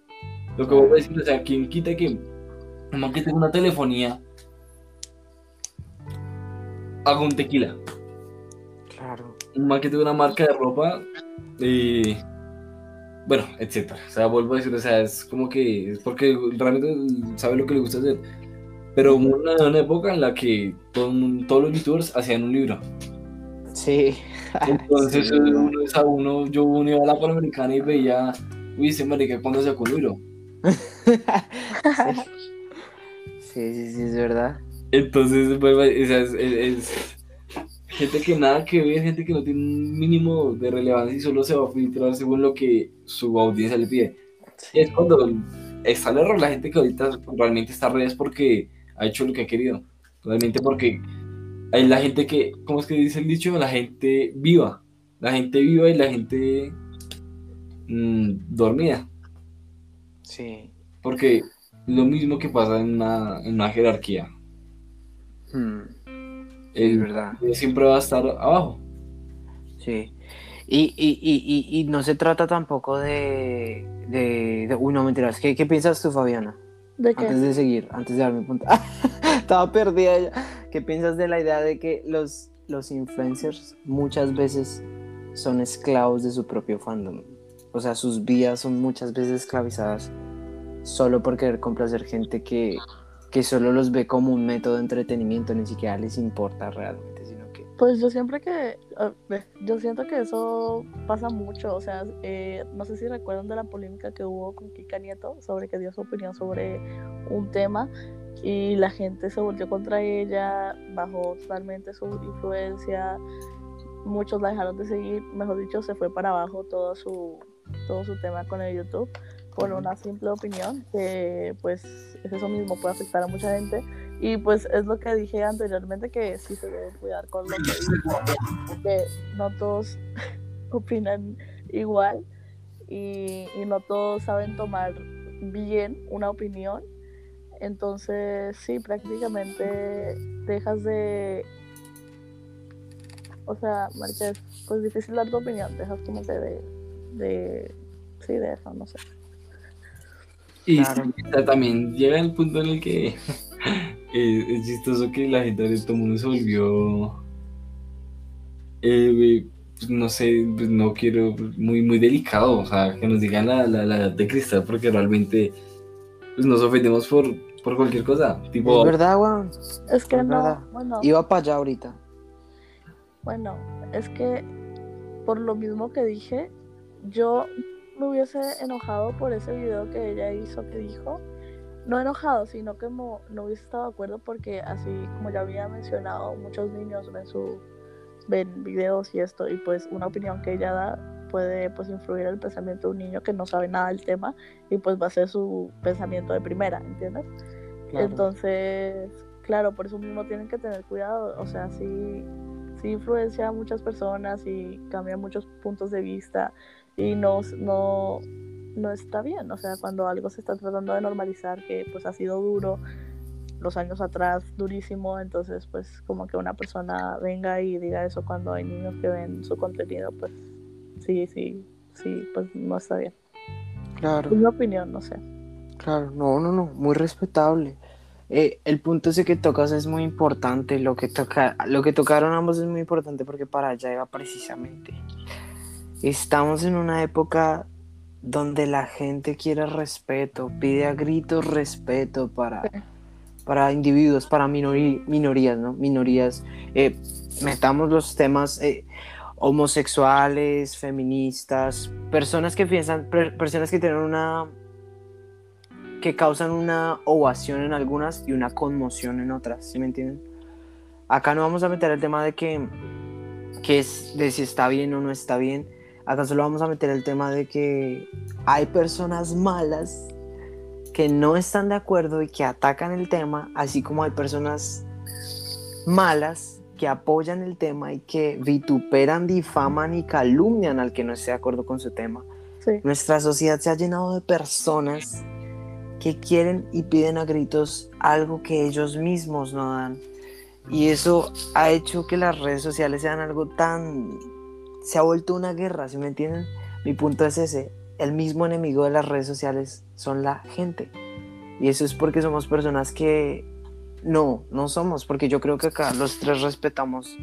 Lo que voy a decir, o sea, quien quita que un man que tenga una telefonía haga un tequila. Claro. un man que una marca de ropa y bueno, etcétera. O sea, vuelvo a decir, o sea, es como que es porque realmente sabe lo que le gusta hacer. Pero hubo una, una época en la que todo todos los youtubers hacían un libro. Sí. [LAUGHS] Entonces, Sí, uno, es a uno, yo uno iba a la Panamericana y veía, uy, ese marica, ¿cuándo sacó un libro? Sí, sí, sí, es verdad. Entonces, o sea, es, es- es gente que nada que ver, gente que no tiene un mínimo de relevancia y solo se va a filtrar según lo que su audiencia le pide. Y es cuando está el error, la gente que ahorita realmente está redes porque ha hecho lo que ha querido. Realmente porque hay la gente que, ¿cómo es que dice el dicho? La gente viva. La gente viva y la gente mm, dormida. Sí. Porque lo mismo que pasa en una, en una jerarquía. Hmm, El es verdad. siempre va a estar abajo. Sí. Y, y, y, y, y no se trata tampoco de, de, de- Uy, no, mentiras. ¿Qué, ¿Qué piensas tú, Fabiana? ¿De qué? Antes de seguir, antes de dar mi punto. [LAUGHS] Estaba perdida ya. ¿Qué piensas de la idea de que los, los influencers muchas veces son esclavos de su propio fandom? O sea, sus vidas son muchas veces esclavizadas solo por querer complacer gente que, que solo los ve como un método de entretenimiento, ni siquiera les importa realmente, sino que... Pues yo siempre que, ah, yo siento que eso pasa mucho, o sea, eh, no sé si recuerdan de la polémica que hubo con Kika Nieto sobre que dio su opinión sobre un tema y la gente se volvió contra ella, bajó totalmente su influencia, muchos la dejaron de seguir, mejor dicho, se fue para abajo todo su, todo su tema con el YouTube por una simple opinión que pues es eso mismo puede afectar a mucha gente. Y pues es lo que dije anteriormente que sí se debe cuidar con lo que dice porque no todos [LAUGHS] opinan igual y, y no todos saben tomar bien una opinión. Entonces sí prácticamente dejas de o sea marica, es pues difícil dar tu opinión dejas como que de, de sí de eso no sé Y Claro. sí, también llega el punto en el que [LAUGHS] eh, es chistoso que la gente de todo el mundo se volvió, eh, pues, no sé, pues, no quiero, muy, muy delicado, o sea, que nos digan la, la, la edad de cristal porque realmente pues, nos ofendemos por, por cualquier cosa. Tipo, Es verdad, weón. es que Es no verdad. bueno Iba para allá ahorita. Bueno, es que por lo mismo que dije, yo me hubiese enojado por ese video que ella hizo que dijo. No enojado, sino que mo- no hubiese estado de acuerdo porque así como ya había mencionado, muchos niños ven su ven videos y esto y pues una opinión que ella da puede pues influir en el pensamiento de un niño que no sabe nada del tema y pues va a ser su pensamiento de primera, ¿entiendes? Claro. Entonces, claro, por eso mismo tienen que tener cuidado. O sea, sí, sí influencia a muchas personas y cambia muchos puntos de vista y no, no, no está bien. O sea, cuando algo se está tratando de normalizar, que pues ha sido duro los años atrás, durísimo, entonces pues como que una persona venga y diga eso cuando hay niños que ven su contenido, pues sí, sí, sí, pues no está bien. Claro. Es mi opinión, no sé. Claro, no, no, no, muy respetable. Eh, el punto ese que tocas es muy importante, lo que, toca, lo que tocaron ambos es muy importante porque para allá iba precisamente. Estamos en una época donde la gente quiere respeto, pide a gritos respeto para, para individuos, para minori- minorías, ¿no? Minorías. Eh, metamos los temas eh, homosexuales, feministas, personas que piensan, per- personas que tienen una que causan una ovación en algunas y una conmoción en otras, ¿sí me entienden? Acá no vamos a meter el tema de que, que es de si está bien o no está bien. Acá solo vamos a meter el tema de que hay personas malas que no están de acuerdo y que atacan el tema, así como hay personas malas que apoyan el tema y que vituperan, difaman y calumnian al que no esté de acuerdo con su tema. Sí. Nuestra sociedad se ha llenado de personas que quieren y piden a gritos algo que ellos mismos no dan. Y eso ha hecho que las redes sociales sean algo tan... Se ha vuelto una guerra, ¿sí me entienden? Mi punto es ese. El mismo enemigo de las redes sociales son la gente. Y eso es porque somos personas que no, no somos, porque yo creo que acá los tres respetamos,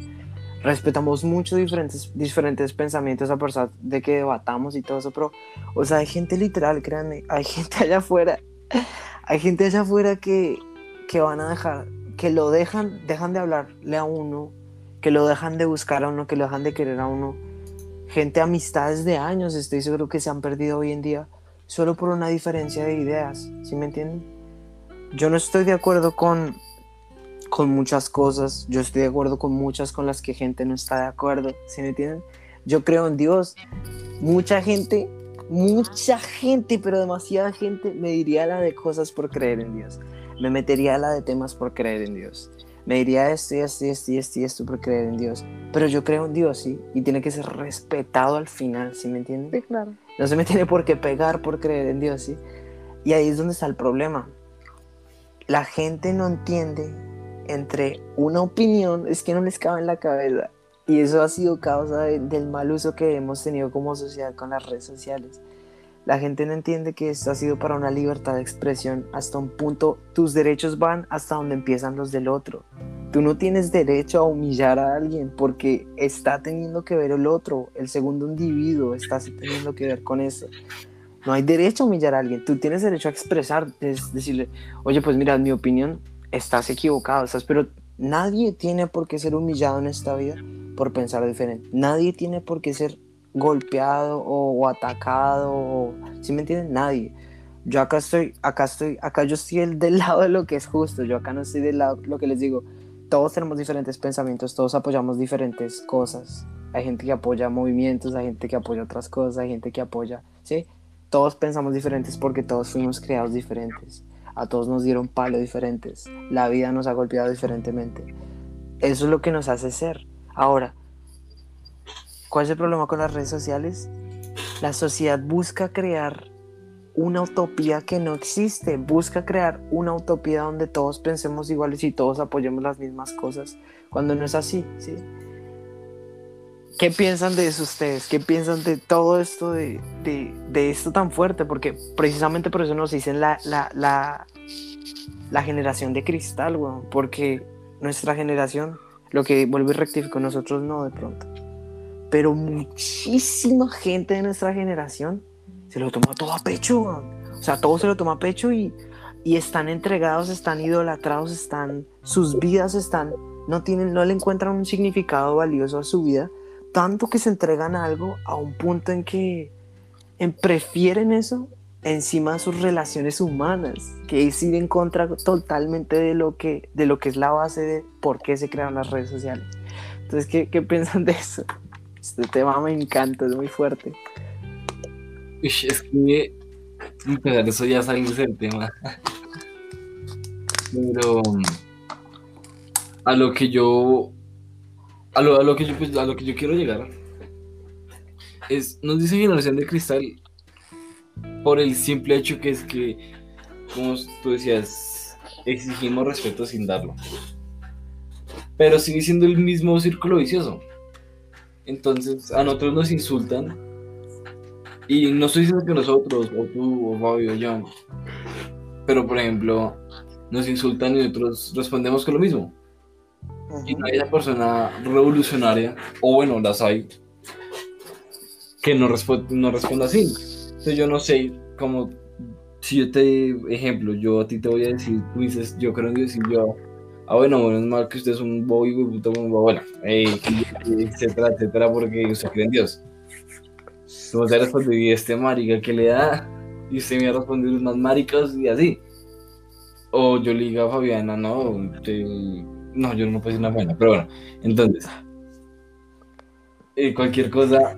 respetamos mucho diferentes, diferentes pensamientos a pesar de que debatamos y todo eso, pero, o sea, hay gente literal, créanme, hay gente allá afuera, hay gente allá afuera que, que van a dejar, que lo dejan, dejan de hablarle a uno, que lo dejan de buscar a uno, que lo dejan de querer a uno. Gente, amistades de años, estoy seguro que se han perdido hoy en día solo por una diferencia de ideas, ¿sí me entienden? Yo no estoy de acuerdo con, con muchas cosas, yo estoy de acuerdo con muchas con las que gente no está de acuerdo, ¿sí me entienden? Yo creo en Dios. Mucha gente, mucha gente, pero demasiada gente me diría la de cosas por creer en Dios. Me metería la de temas por creer en Dios. Me diría esto y esto y esto y esto y esto por creer en Dios. Pero yo creo en Dios, ¿sí? Y tiene que ser respetado al final, ¿sí me entienden? Sí, claro. No se me tiene por qué pegar por creer en Dios, ¿sí? Y ahí es donde está el problema. La gente no entiende entre una opinión, es que no les cabe en la cabeza. Y eso ha sido causa de- del mal uso que hemos tenido como sociedad con las redes sociales. La gente no entiende que esto ha sido para una libertad de expresión hasta un punto. Tus derechos van hasta donde empiezan los del otro. Tú no tienes derecho a humillar a alguien porque está teniendo que ver el otro, el segundo individuo, está teniendo que ver con eso. No hay derecho a humillar a alguien. Tú tienes derecho a expresar, es decirle, oye, pues mira, mi opinión, estás equivocado, estás, pero nadie tiene por qué ser humillado en esta vida por pensar diferente. Nadie tiene por qué ser golpeado o, atacado, o, ¿sí me entienden? Nadie. Yo acá estoy, acá estoy, acá yo estoy el- del lado de lo que es justo. Yo acá no estoy del lado, lo que les digo. Todos tenemos diferentes pensamientos, todos apoyamos diferentes cosas. Hay gente que apoya movimientos, hay gente que apoya otras cosas, hay gente que apoya, ¿sí? Todos pensamos diferentes porque todos fuimos creados diferentes. A todos nos dieron palo diferentes. La vida nos ha golpeado diferentemente. Eso es lo que nos hace ser. Ahora, ¿cuál es el problema con las redes sociales? La sociedad busca crear una utopía que no existe. Busca crear una utopía donde todos pensemos iguales y todos apoyemos las mismas cosas, cuando no es así, ¿sí? ¿Qué piensan de eso ustedes? ¿Qué piensan de todo esto, de, de- de esto tan fuerte? Porque precisamente por eso nos dicen la, la, la, la generación de cristal, weón. Porque nuestra generación, lo que vuelvo y rectifico, nosotros no de pronto. Pero muchísima gente de nuestra generación se lo toma todo a pecho. O sea, todo se lo toma a pecho y, y están entregados, están idolatrados, están, sus vidas están, no tienen, no le encuentran un significado valioso a su vida, tanto que se entregan a algo a un punto en que en- prefieren eso encima de sus relaciones humanas, que es ir en contra totalmente de lo que, de lo que es la base de por qué se crearon las redes sociales. Entonces, ¿qué, qué piensan de eso? Este tema me encanta, es muy fuerte. Es que empezar eso ya salirse del tema. Pero a lo que yo a lo, a lo que yo pues, a lo que yo quiero llegar es nos dice generación de cristal por el simple hecho que es que como tú decías exigimos respeto sin darlo pero sigue siendo el mismo círculo vicioso entonces a nosotros nos insultan y no estoy diciendo que nosotros, o tú, o Fabio, o yo, pero por ejemplo, nos insultan y nosotros respondemos con lo mismo. Y no hay esa persona revolucionaria, o bueno, las hay, que no, no responda así. Entonces yo no sé, como si yo te, ejemplo, yo a ti te voy a decir, tú dices, yo creo en Dios y yo, ah bueno, bueno, es mal que usted es un bobo y puto, bueno, etcétera, etcétera, porque usted cree en Dios. Como te respondió, y este marica que le da, y usted me ha respondido unas maricas y así. O yo le digo a Fabiana, no, usted- no, yo no puedo decir una buena, pero bueno, entonces, eh, cualquier cosa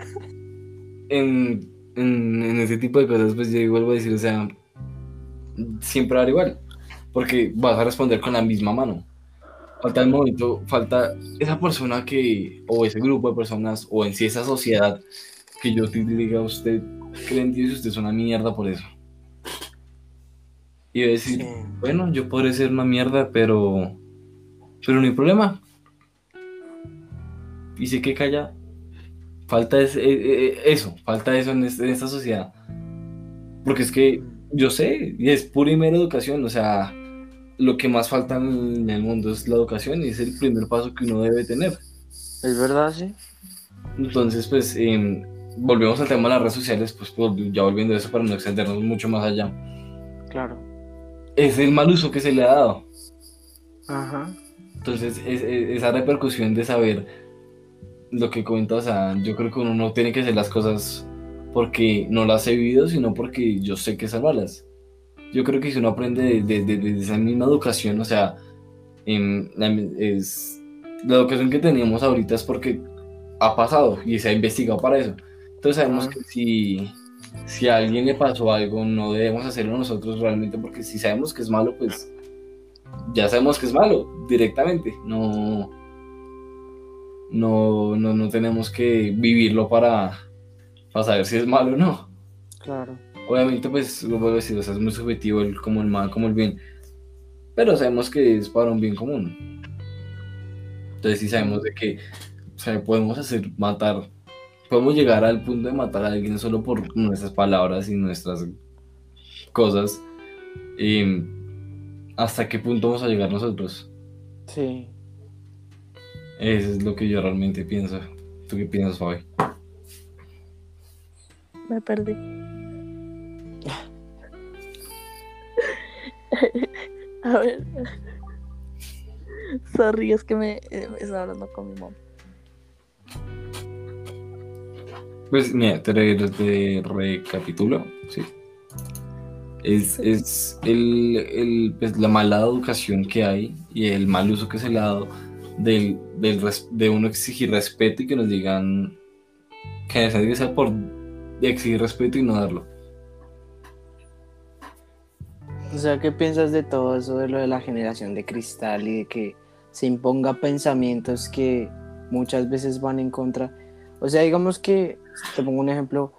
en, en, ese tipo de cosas, pues yo vuelvo a decir, o sea, siempre va igual, porque vas a responder con la misma mano. Falta el momento, falta esa persona que, o ese grupo de personas, o en sí esa sociedad, que yo te diga a usted, creen en Dios y usted es una mierda por eso. Y decir, Sí. bueno, yo podré ser una mierda, pero, pero no hay problema. Y sé que calla. Falta es- eh, eh, eso, falta eso en, este- en esta sociedad. Porque es que yo sé, y es pura y mera educación, o sea, lo que más falta en el mundo es la educación y es el primer paso que uno debe tener. Es verdad, sí. Entonces, pues, em, volvemos al tema de las redes sociales, pues vol- ya volviendo a eso para no extendernos mucho más allá. Claro. Es el mal uso que se le ha dado. Ajá. Entonces, es- es- esa repercusión de saber lo que comentas, o sea, yo creo que uno no tiene que hacer las cosas porque no las he vivido, sino porque yo sé que son malas. Yo creo que si uno aprende de, de- de- de esa misma educación, o sea, em, la, es, la educación que tenemos ahorita es porque ha pasado y se ha investigado para eso. Entonces sabemos que si, si a alguien le pasó algo, no debemos hacerlo nosotros realmente, porque si sabemos que es malo, pues ya sabemos que es malo directamente. No, no, no, no tenemos que vivirlo para, para saber si es malo o no. Claro. Obviamente, pues, lo puedo decir, o sea, es muy subjetivo el, como el mal, como el bien. Pero sabemos que es para un bien común. Entonces, sí sabemos de que o sea, podemos hacer matar, podemos llegar al punto de matar a alguien solo por nuestras palabras y nuestras cosas. Y hasta qué punto vamos a llegar nosotros. Sí. Eso es lo que yo realmente pienso. ¿Tú qué piensas, Fabi? Me perdí. [LAUGHS] A ver. Sorry, es que me eh, estaba hablando con mi mamá. Pues mira, te, re- te recapitulo, sí. Es, es el, el, pues, la mala educación que hay y el mal uso que se le ha dado del, del res- de uno exigir respeto y que nos digan que se por exigir respeto y no darlo. O sea, ¿qué piensas de todo eso de lo de la generación de cristal y de que se imponga pensamientos que muchas veces van en contra? O sea, digamos que, te pongo un ejemplo,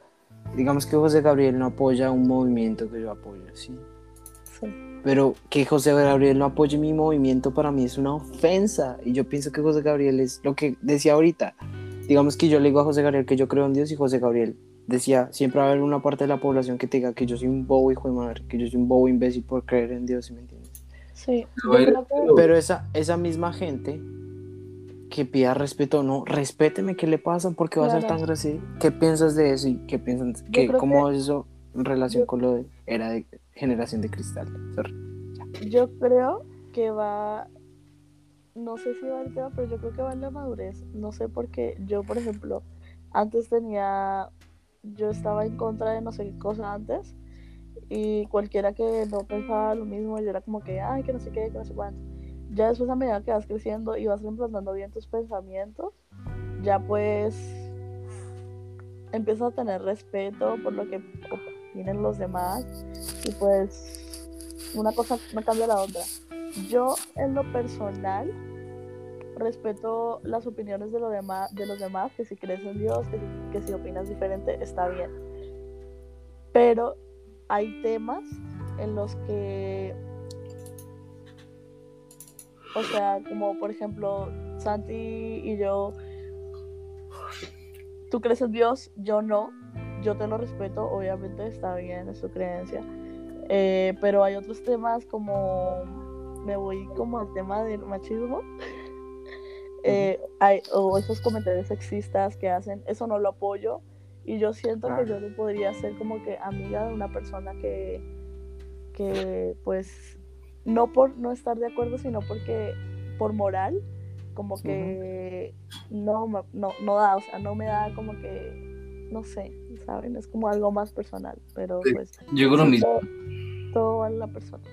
digamos que José Gabriel no apoya un movimiento que yo apoyo, ¿sí? Sí. Pero que José Gabriel no apoye mi movimiento para mí es una ofensa. Y yo pienso que José Gabriel es lo que decía ahorita. Digamos que yo le digo a José Gabriel que yo creo en Dios y José Gabriel decía, siempre va a haber una parte de la población que te diga que yo soy un bobo hijo de madre, que yo soy un bobo imbécil por creer en Dios, ¿sí me entiendes? Sí, Pero esa, esa misma gente que pida respeto, no, respéteme, ¿qué le pasa? ¿Por qué va a ser tan grosero? ¿Qué piensas de eso? ¿Y qué piensas? Que, ¿Cómo que- es eso en relación yo- con lo de era de generación de cristal? Sorry. Yo creo que va, no sé si va el tema, pero yo creo que va en la madurez. No sé por qué. Yo, por ejemplo, antes tenía, yo estaba en contra de no sé qué cosa antes y cualquiera que no pensaba lo mismo, yo era como que, ay, que no sé qué, que no sé cuánto. Ya después a medida que vas creciendo y vas reemplazando bien tus pensamientos, ya pues empiezas a tener respeto por lo que opinen los demás y pues una cosa no cambia la otra. Yo en lo personal respeto las opiniones de, lo dema- de los demás, que si crees en Dios, que si, que si opinas diferente, está bien. Pero hay temas en los que, o sea, como por ejemplo, Santi y yo, tú crees en Dios, yo no, yo te lo respeto, obviamente está bien, es tu creencia. Eh, pero hay otros temas como me voy como al tema del machismo eh, hay, o esos comentarios sexistas que hacen eso no lo apoyo y yo siento que yo no podría ser como que amiga de una persona que que pues no por no estar de acuerdo sino porque por moral como que no, no no da o sea no me da como que no sé saben es como algo más personal pero Sí. pues Yo creo lo mismo. todo, todo va en la persona.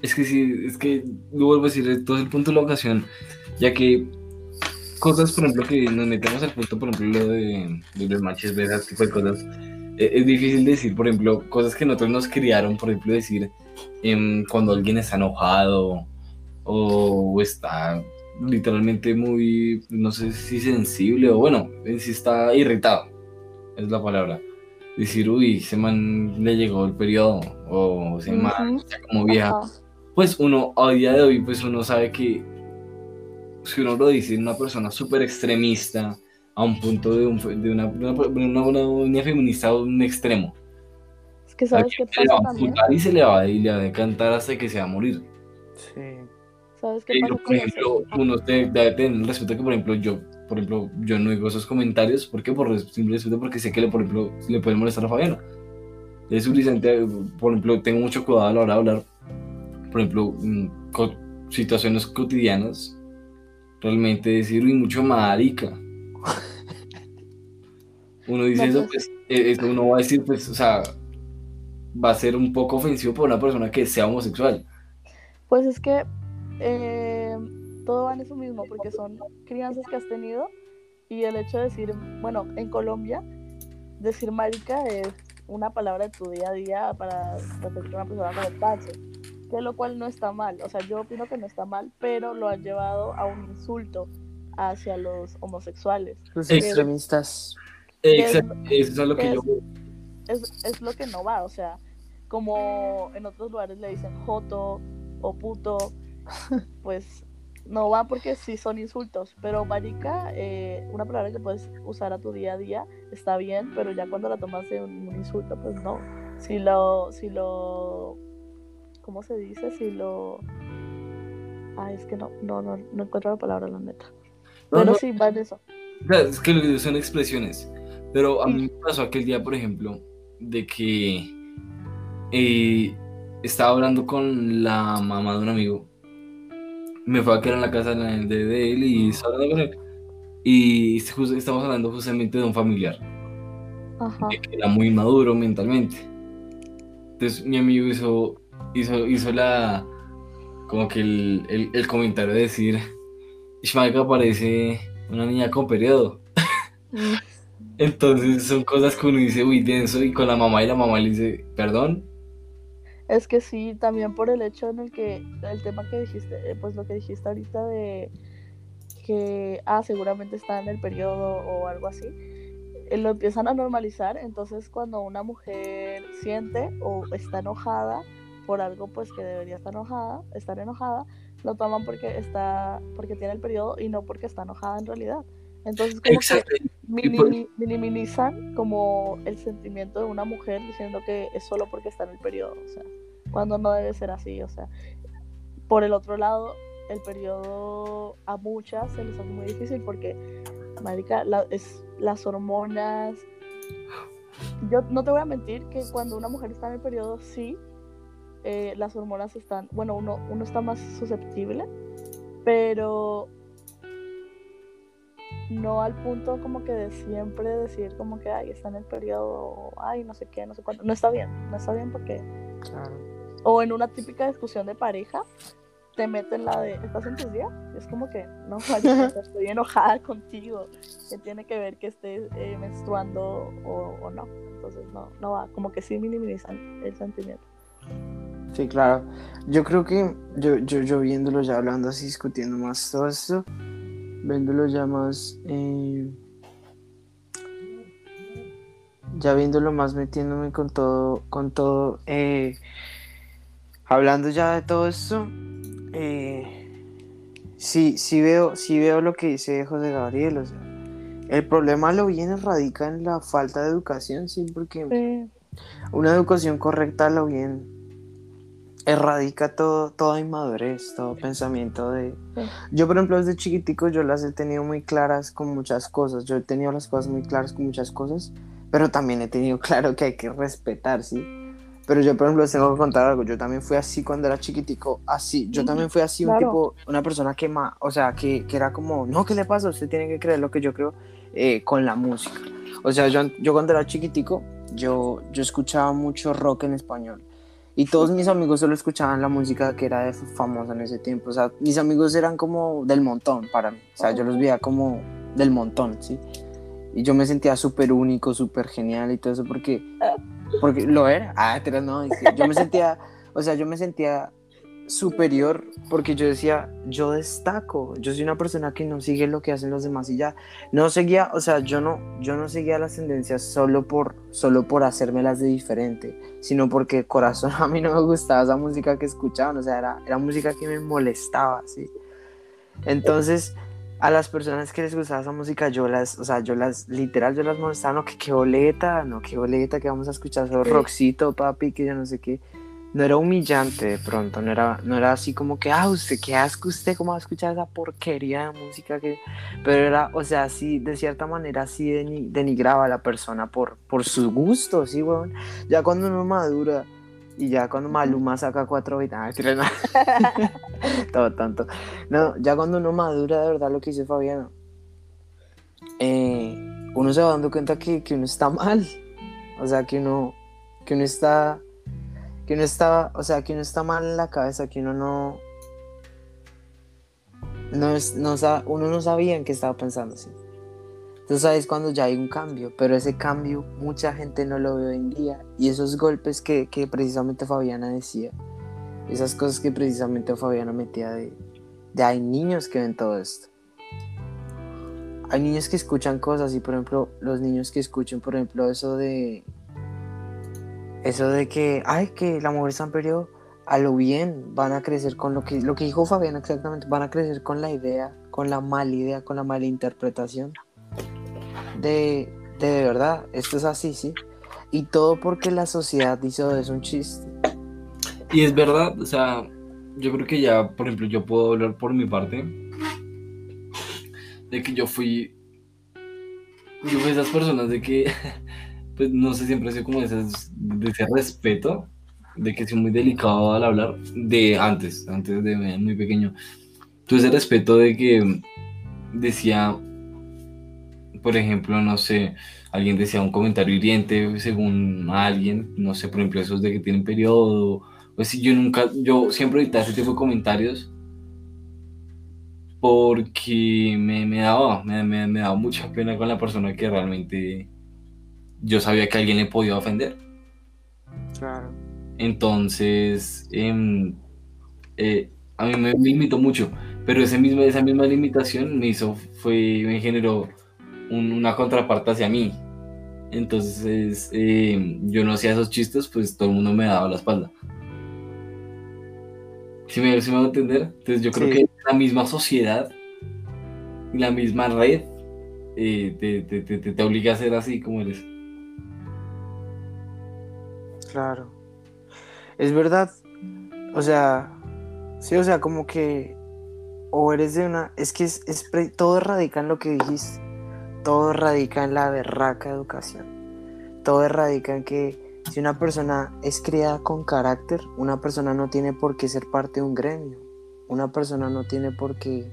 Es que sí, es que vuelvo a decir, todo es el punto de la ocasión, ya que cosas, por ejemplo, que nos metemos al punto, por ejemplo, lo de, de los manches, de tipo de cosas, eh, es difícil decir, por ejemplo, cosas que nosotros nos criaron, por ejemplo, decir em, cuando alguien está enojado o está literalmente muy, no sé si sensible o bueno, si está irritado, es la palabra. Decir, uy, ese man le llegó el periodo o ese man está como vieja. Pues uno, a día de hoy, pues uno sabe que si uno lo dice, una persona súper extremista, a un punto de, una, una, feminista a un extremo. Es que sabes qué pasa también. Y se le va, y le va a decantar hasta que se va a morir. Sí. ¿Sabes qué pasa? por ejemplo, uno debe tener respeto que, por ejemplo, yo, por ejemplo, yo no digo esos comentarios. ¿Por qué? Por simple respeto, porque sé que, le, por ejemplo, le puede molestar a Fabiana. Es suficiente, por ejemplo, tengo mucho cuidado a la hora de hablar. Por ejemplo, situaciones cotidianas, realmente decir, uy, mucho marica uno dice eso, pues, eh, uno va a decir, pues, o sea, va a ser un poco ofensivo para una persona que sea homosexual. Pues es que eh, todo va en eso mismo, porque son crianzas que has tenido y el hecho de decir, bueno, en Colombia, decir marica es una palabra de tu día a día para referirte a una persona como pache, que lo cual no está mal, o sea, yo opino que no está mal, pero lo han llevado a un insulto hacia los homosexuales. Los extremistas. Exacto, eso es lo que yo... Es, es lo que no va, o sea, como en otros lugares le dicen joto o puto, [LAUGHS] pues no va porque sí son insultos, pero marica, eh, una palabra que puedes usar a tu día a día está bien, pero ya cuando la tomas de un, insulto, pues no. Si lo, si lo, ¿cómo se dice? Si lo, ay, es que no, no, no, no encuentro la palabra, la neta. pero sí, va en eso. Es que son expresiones. Pero a mí me pasó aquel día, por ejemplo, de que eh, estaba hablando con la mamá de un amigo. Me fue a quedar en la casa de, él y estaba hablando con él. Y estamos hablando justamente de un familiar. que era muy maduro mentalmente. Entonces mi amigo hizo, hizo, hizo la, como que el, el, comentario de decir, Ishmael parece una niña con periodo. [LAUGHS] Entonces son cosas que uno dice, uy, denso, y con la mamá y la mamá le dice, perdón. Es que sí, también por el hecho en el que, el tema que dijiste, eh, pues lo que dijiste ahorita de que, ah, seguramente está en el periodo o algo así, eh, lo empiezan a normalizar, entonces cuando una mujer siente o está enojada por algo pues que debería estar enojada, estar enojada, lo toman porque está, porque tiene el periodo y no porque está enojada en realidad. Entonces como que minimizan como el sentimiento de una mujer diciendo que es solo porque está en el periodo, o sea, cuando no debe ser así, o sea, por el otro lado, el periodo a muchas se les hace muy difícil porque, marica, es, las hormonas, yo no te voy a mentir que cuando una mujer está en el periodo, sí, eh, las hormonas están, bueno, uno, uno está más susceptible, pero no al punto como que de siempre decir como que, ay, está en el periodo, ay, no sé qué, no sé cuánto. No está bien, no está bien porque... O en una típica discusión de pareja, te meten la de, ¿estás en tus días? Es como que, no, [LAUGHS] estoy enojada contigo. Que tiene que ver que estés eh, menstruando o, no. Entonces, no, no va, como que sí minimizan el sentimiento. Sí, claro. Yo creo que yo, yo, yo viéndolo ya hablando así, discutiendo más todo esto, viéndolo ya más, eh, ya viéndolo más metiéndome con todo, con todo, eh, hablando ya de todo esto, eh, sí, sí veo, sí veo lo que dice José Gabriel, o sea, el problema lo viene radica en la falta de educación, sí, porque una educación correcta lo bien erradica todo, toda inmadurez, todo pensamiento de... Yo, por ejemplo, desde chiquitico yo las he tenido muy claras con muchas cosas, yo he tenido las cosas muy claras con muchas cosas, pero también he tenido [LAUGHS] claro que hay que respetar, ¿sí? Pero yo, por ejemplo, les tengo que contar algo, yo también fui así cuando era chiquitico, así, yo también fui así un tipo, una persona que, ma, o sea, que, que, era como, no, ¿qué le pasa? Usted tiene que creer lo que yo creo eh, con la música. O sea, yo, yo cuando era chiquitico, yo, yo escuchaba mucho rock en español y todos mis amigos solo escuchaban la música que era famosa en ese tiempo. O sea, mis amigos eran como del montón para mí. O sea, yo los veía como del montón, ¿sí? Y yo me sentía súper único, súper genial y todo eso porque, porque lo era. Ah, pero no, yo me sentía, o sea, yo me sentía superior porque yo decía, yo destaco, yo soy una persona que no sigue lo que hacen los demás y ya, no seguía, o sea, yo no, yo no seguía las tendencias solo por, solo por hacérmelas de diferente, sino porque corazón [LAUGHS] a mí no me gustaba esa música que escuchaban, o sea, era, era música que me molestaba, ¿sí? Entonces, a las personas que les gustaba esa música, yo las, o sea, yo las, literal, yo las molestaba, no, que qué boleta, no, qué boleta, que vamos a escuchar solo rockcito, papi, que yo no sé qué no era humillante de pronto, no era, no era así como que, ah, usted, qué asco usted, cómo va a escuchar esa porquería de música que... Pero era, o sea, sí, de cierta manera sí denigraba a la persona por, por sus gustos, sí, weón. Ya cuando uno madura y ya cuando Maluma saca cuatro ah, [LAUGHS] todo tanto. No, ya cuando uno madura de verdad lo que dice Fabiano, eh, uno se va dando cuenta que, que uno está mal. O sea, que uno, que uno está que uno estaba, o sea, que uno está mal en la cabeza, que uno no, no, es, no uno no sabía en qué estaba pensando, ¿sí? Entonces sabes cuando ya hay un cambio, pero ese cambio mucha gente no lo ve hoy en día y esos golpes que, que precisamente Fabiana decía, esas cosas que precisamente Fabiana metía de, de hay niños que ven todo esto. Hay niños que escuchan cosas y por ejemplo los niños que escuchan por ejemplo eso de eso de que, ay, que la mujer en periodo, a lo bien van a crecer con lo que, lo que dijo Fabián exactamente, van a crecer con la idea, con la mala idea, con la mala interpretación de, de, verdad, esto es así, ¿sí? Y todo porque la sociedad hizo eso un chiste. Y es verdad, o sea, yo creo que ya, por ejemplo, yo puedo hablar por mi parte, de que yo fui, yo fui esas personas de que [LAUGHS] pues no sé, siempre he sido como de ese respeto, de que soy muy delicado al hablar, de antes, antes de muy pequeño. Tuve ese respeto de que decía, por ejemplo, no sé, alguien decía un comentario hiriente según alguien, no sé, por ejemplo, esos de que tienen periodo, pues yo nunca, yo siempre evitaba ese tipo de comentarios porque me, me daba, me, me, me daba mucha pena con la persona que realmente yo sabía que alguien le podía ofender. Claro. Entonces, em, eh, a mí me, limitó mucho, pero ese mismo, esa misma limitación me hizo, fue, me generó una contraparte hacia mí. Entonces, em, yo no hacía esos chistes, pues todo el mundo me daba la espalda. ¿Sí me, me va a entender? Entonces, yo creo que la misma sociedad y la misma red eh, te, te, te, te obliga a ser así como eres. Claro. Es verdad. O sea, sí, o sea, como que o eres de una, es que es, todo radica en lo que dijiste. Todo radica en la berraca educación. Todo radica en que si una persona es criada con carácter, una persona no tiene por qué ser parte de un gremio. Una persona no tiene por qué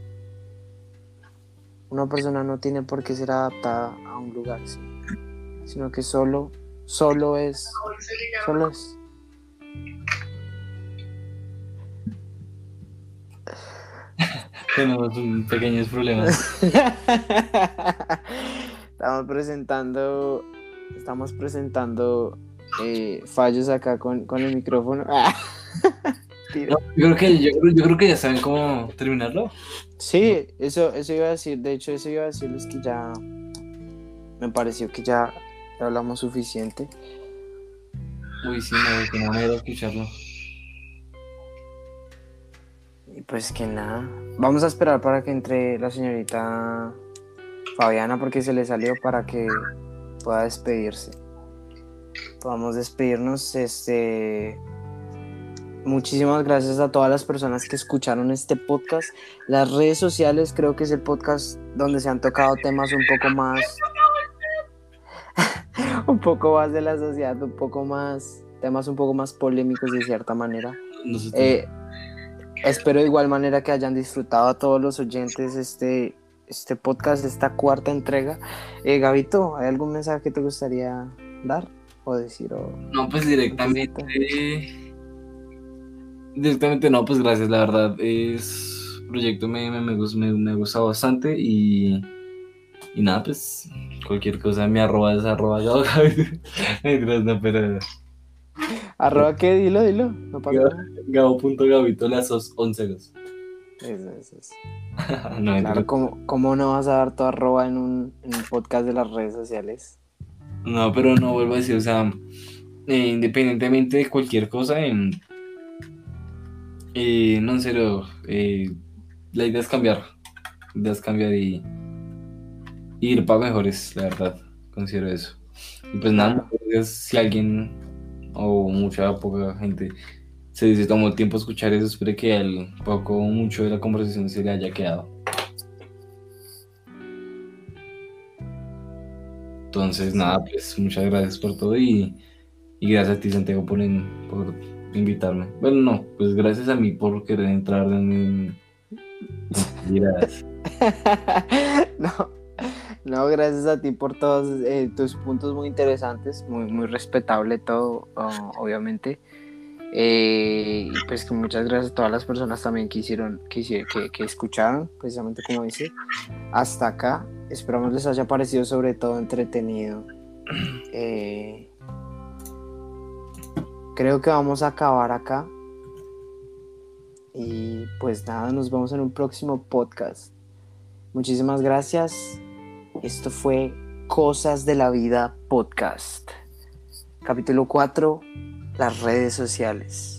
una persona no tiene por qué ser adaptada a un lugar, sino que solo Solo es. Solo es. [LAUGHS] Tenemos pequeños problemas. [LAUGHS] estamos presentando. Estamos presentando eh, fallos acá con, con el micrófono. [LAUGHS] yo, creo que, yo, yo, creo que ya saben cómo terminarlo. Sí, eso, eso iba a decir. De hecho, eso iba a decirles que ya. Me pareció que ya hablamos suficiente. Uy, sí, no, que no me a escucharlo. Y pues que nada. Vamos a esperar para que entre la señorita Fabiana porque se le salió para que pueda despedirse. Podamos despedirnos. Este. Muchísimas gracias a todas las personas que escucharon este podcast. Las redes sociales creo que es el podcast donde se han tocado temas un poco más un poco más de la sociedad, un poco más, temas un poco más polémicos de cierta manera. Eh, espero de igual manera que hayan disfrutado a todos los oyentes este, este podcast, esta cuarta entrega. Eh, Gabito, ¿hay algún mensaje que te gustaría dar o decir? O, no, pues directamente. Directamente no, pues gracias, la verdad. Es proyecto me, me, me, me, me gusta bastante y y nada, pues cualquier cosa me arroba es arroba yo. [LAUGHS] no, pero... ¿Arroba qué? Dilo, dilo. No pasa Gabo- nada. Gabo.gavito las 11 dos. Eso, eso, eso. [LAUGHS] No, Claro, ¿cómo, cómo no vas a dar tu arroba en un, en un podcast de las redes sociales? No, pero no vuelvo a decir, o sea, eh, independientemente de cualquier cosa, eh, no en serio, eh, la idea es cambiar, la idea es cambiar y, y ir para mejores, la verdad, considero eso. Y pues nada, pues, si alguien o mucha poca gente se, se tomó el tiempo a escuchar eso, espero que al poco o mucho de la conversación se le haya quedado. Entonces, nada, pues muchas gracias por todo y, y gracias a ti, Santiago, por, in- por invitarme. Bueno, no, pues gracias a mí por querer entrar en... en- [LAUGHS] no, no, gracias a ti por todos eh, tus puntos muy interesantes, muy, muy respetable todo, obviamente. Eh, y pues muchas gracias a todas las personas también que hicieron, que, que, que escucharon, precisamente como dice, hasta acá. Esperamos les haya parecido sobre todo entretenido. Eh, creo que vamos a acabar acá. Y pues nada, nos vemos en un próximo podcast. Muchísimas gracias. Esto fue Cosas de la Vida Podcast. Capítulo 4, las redes sociales.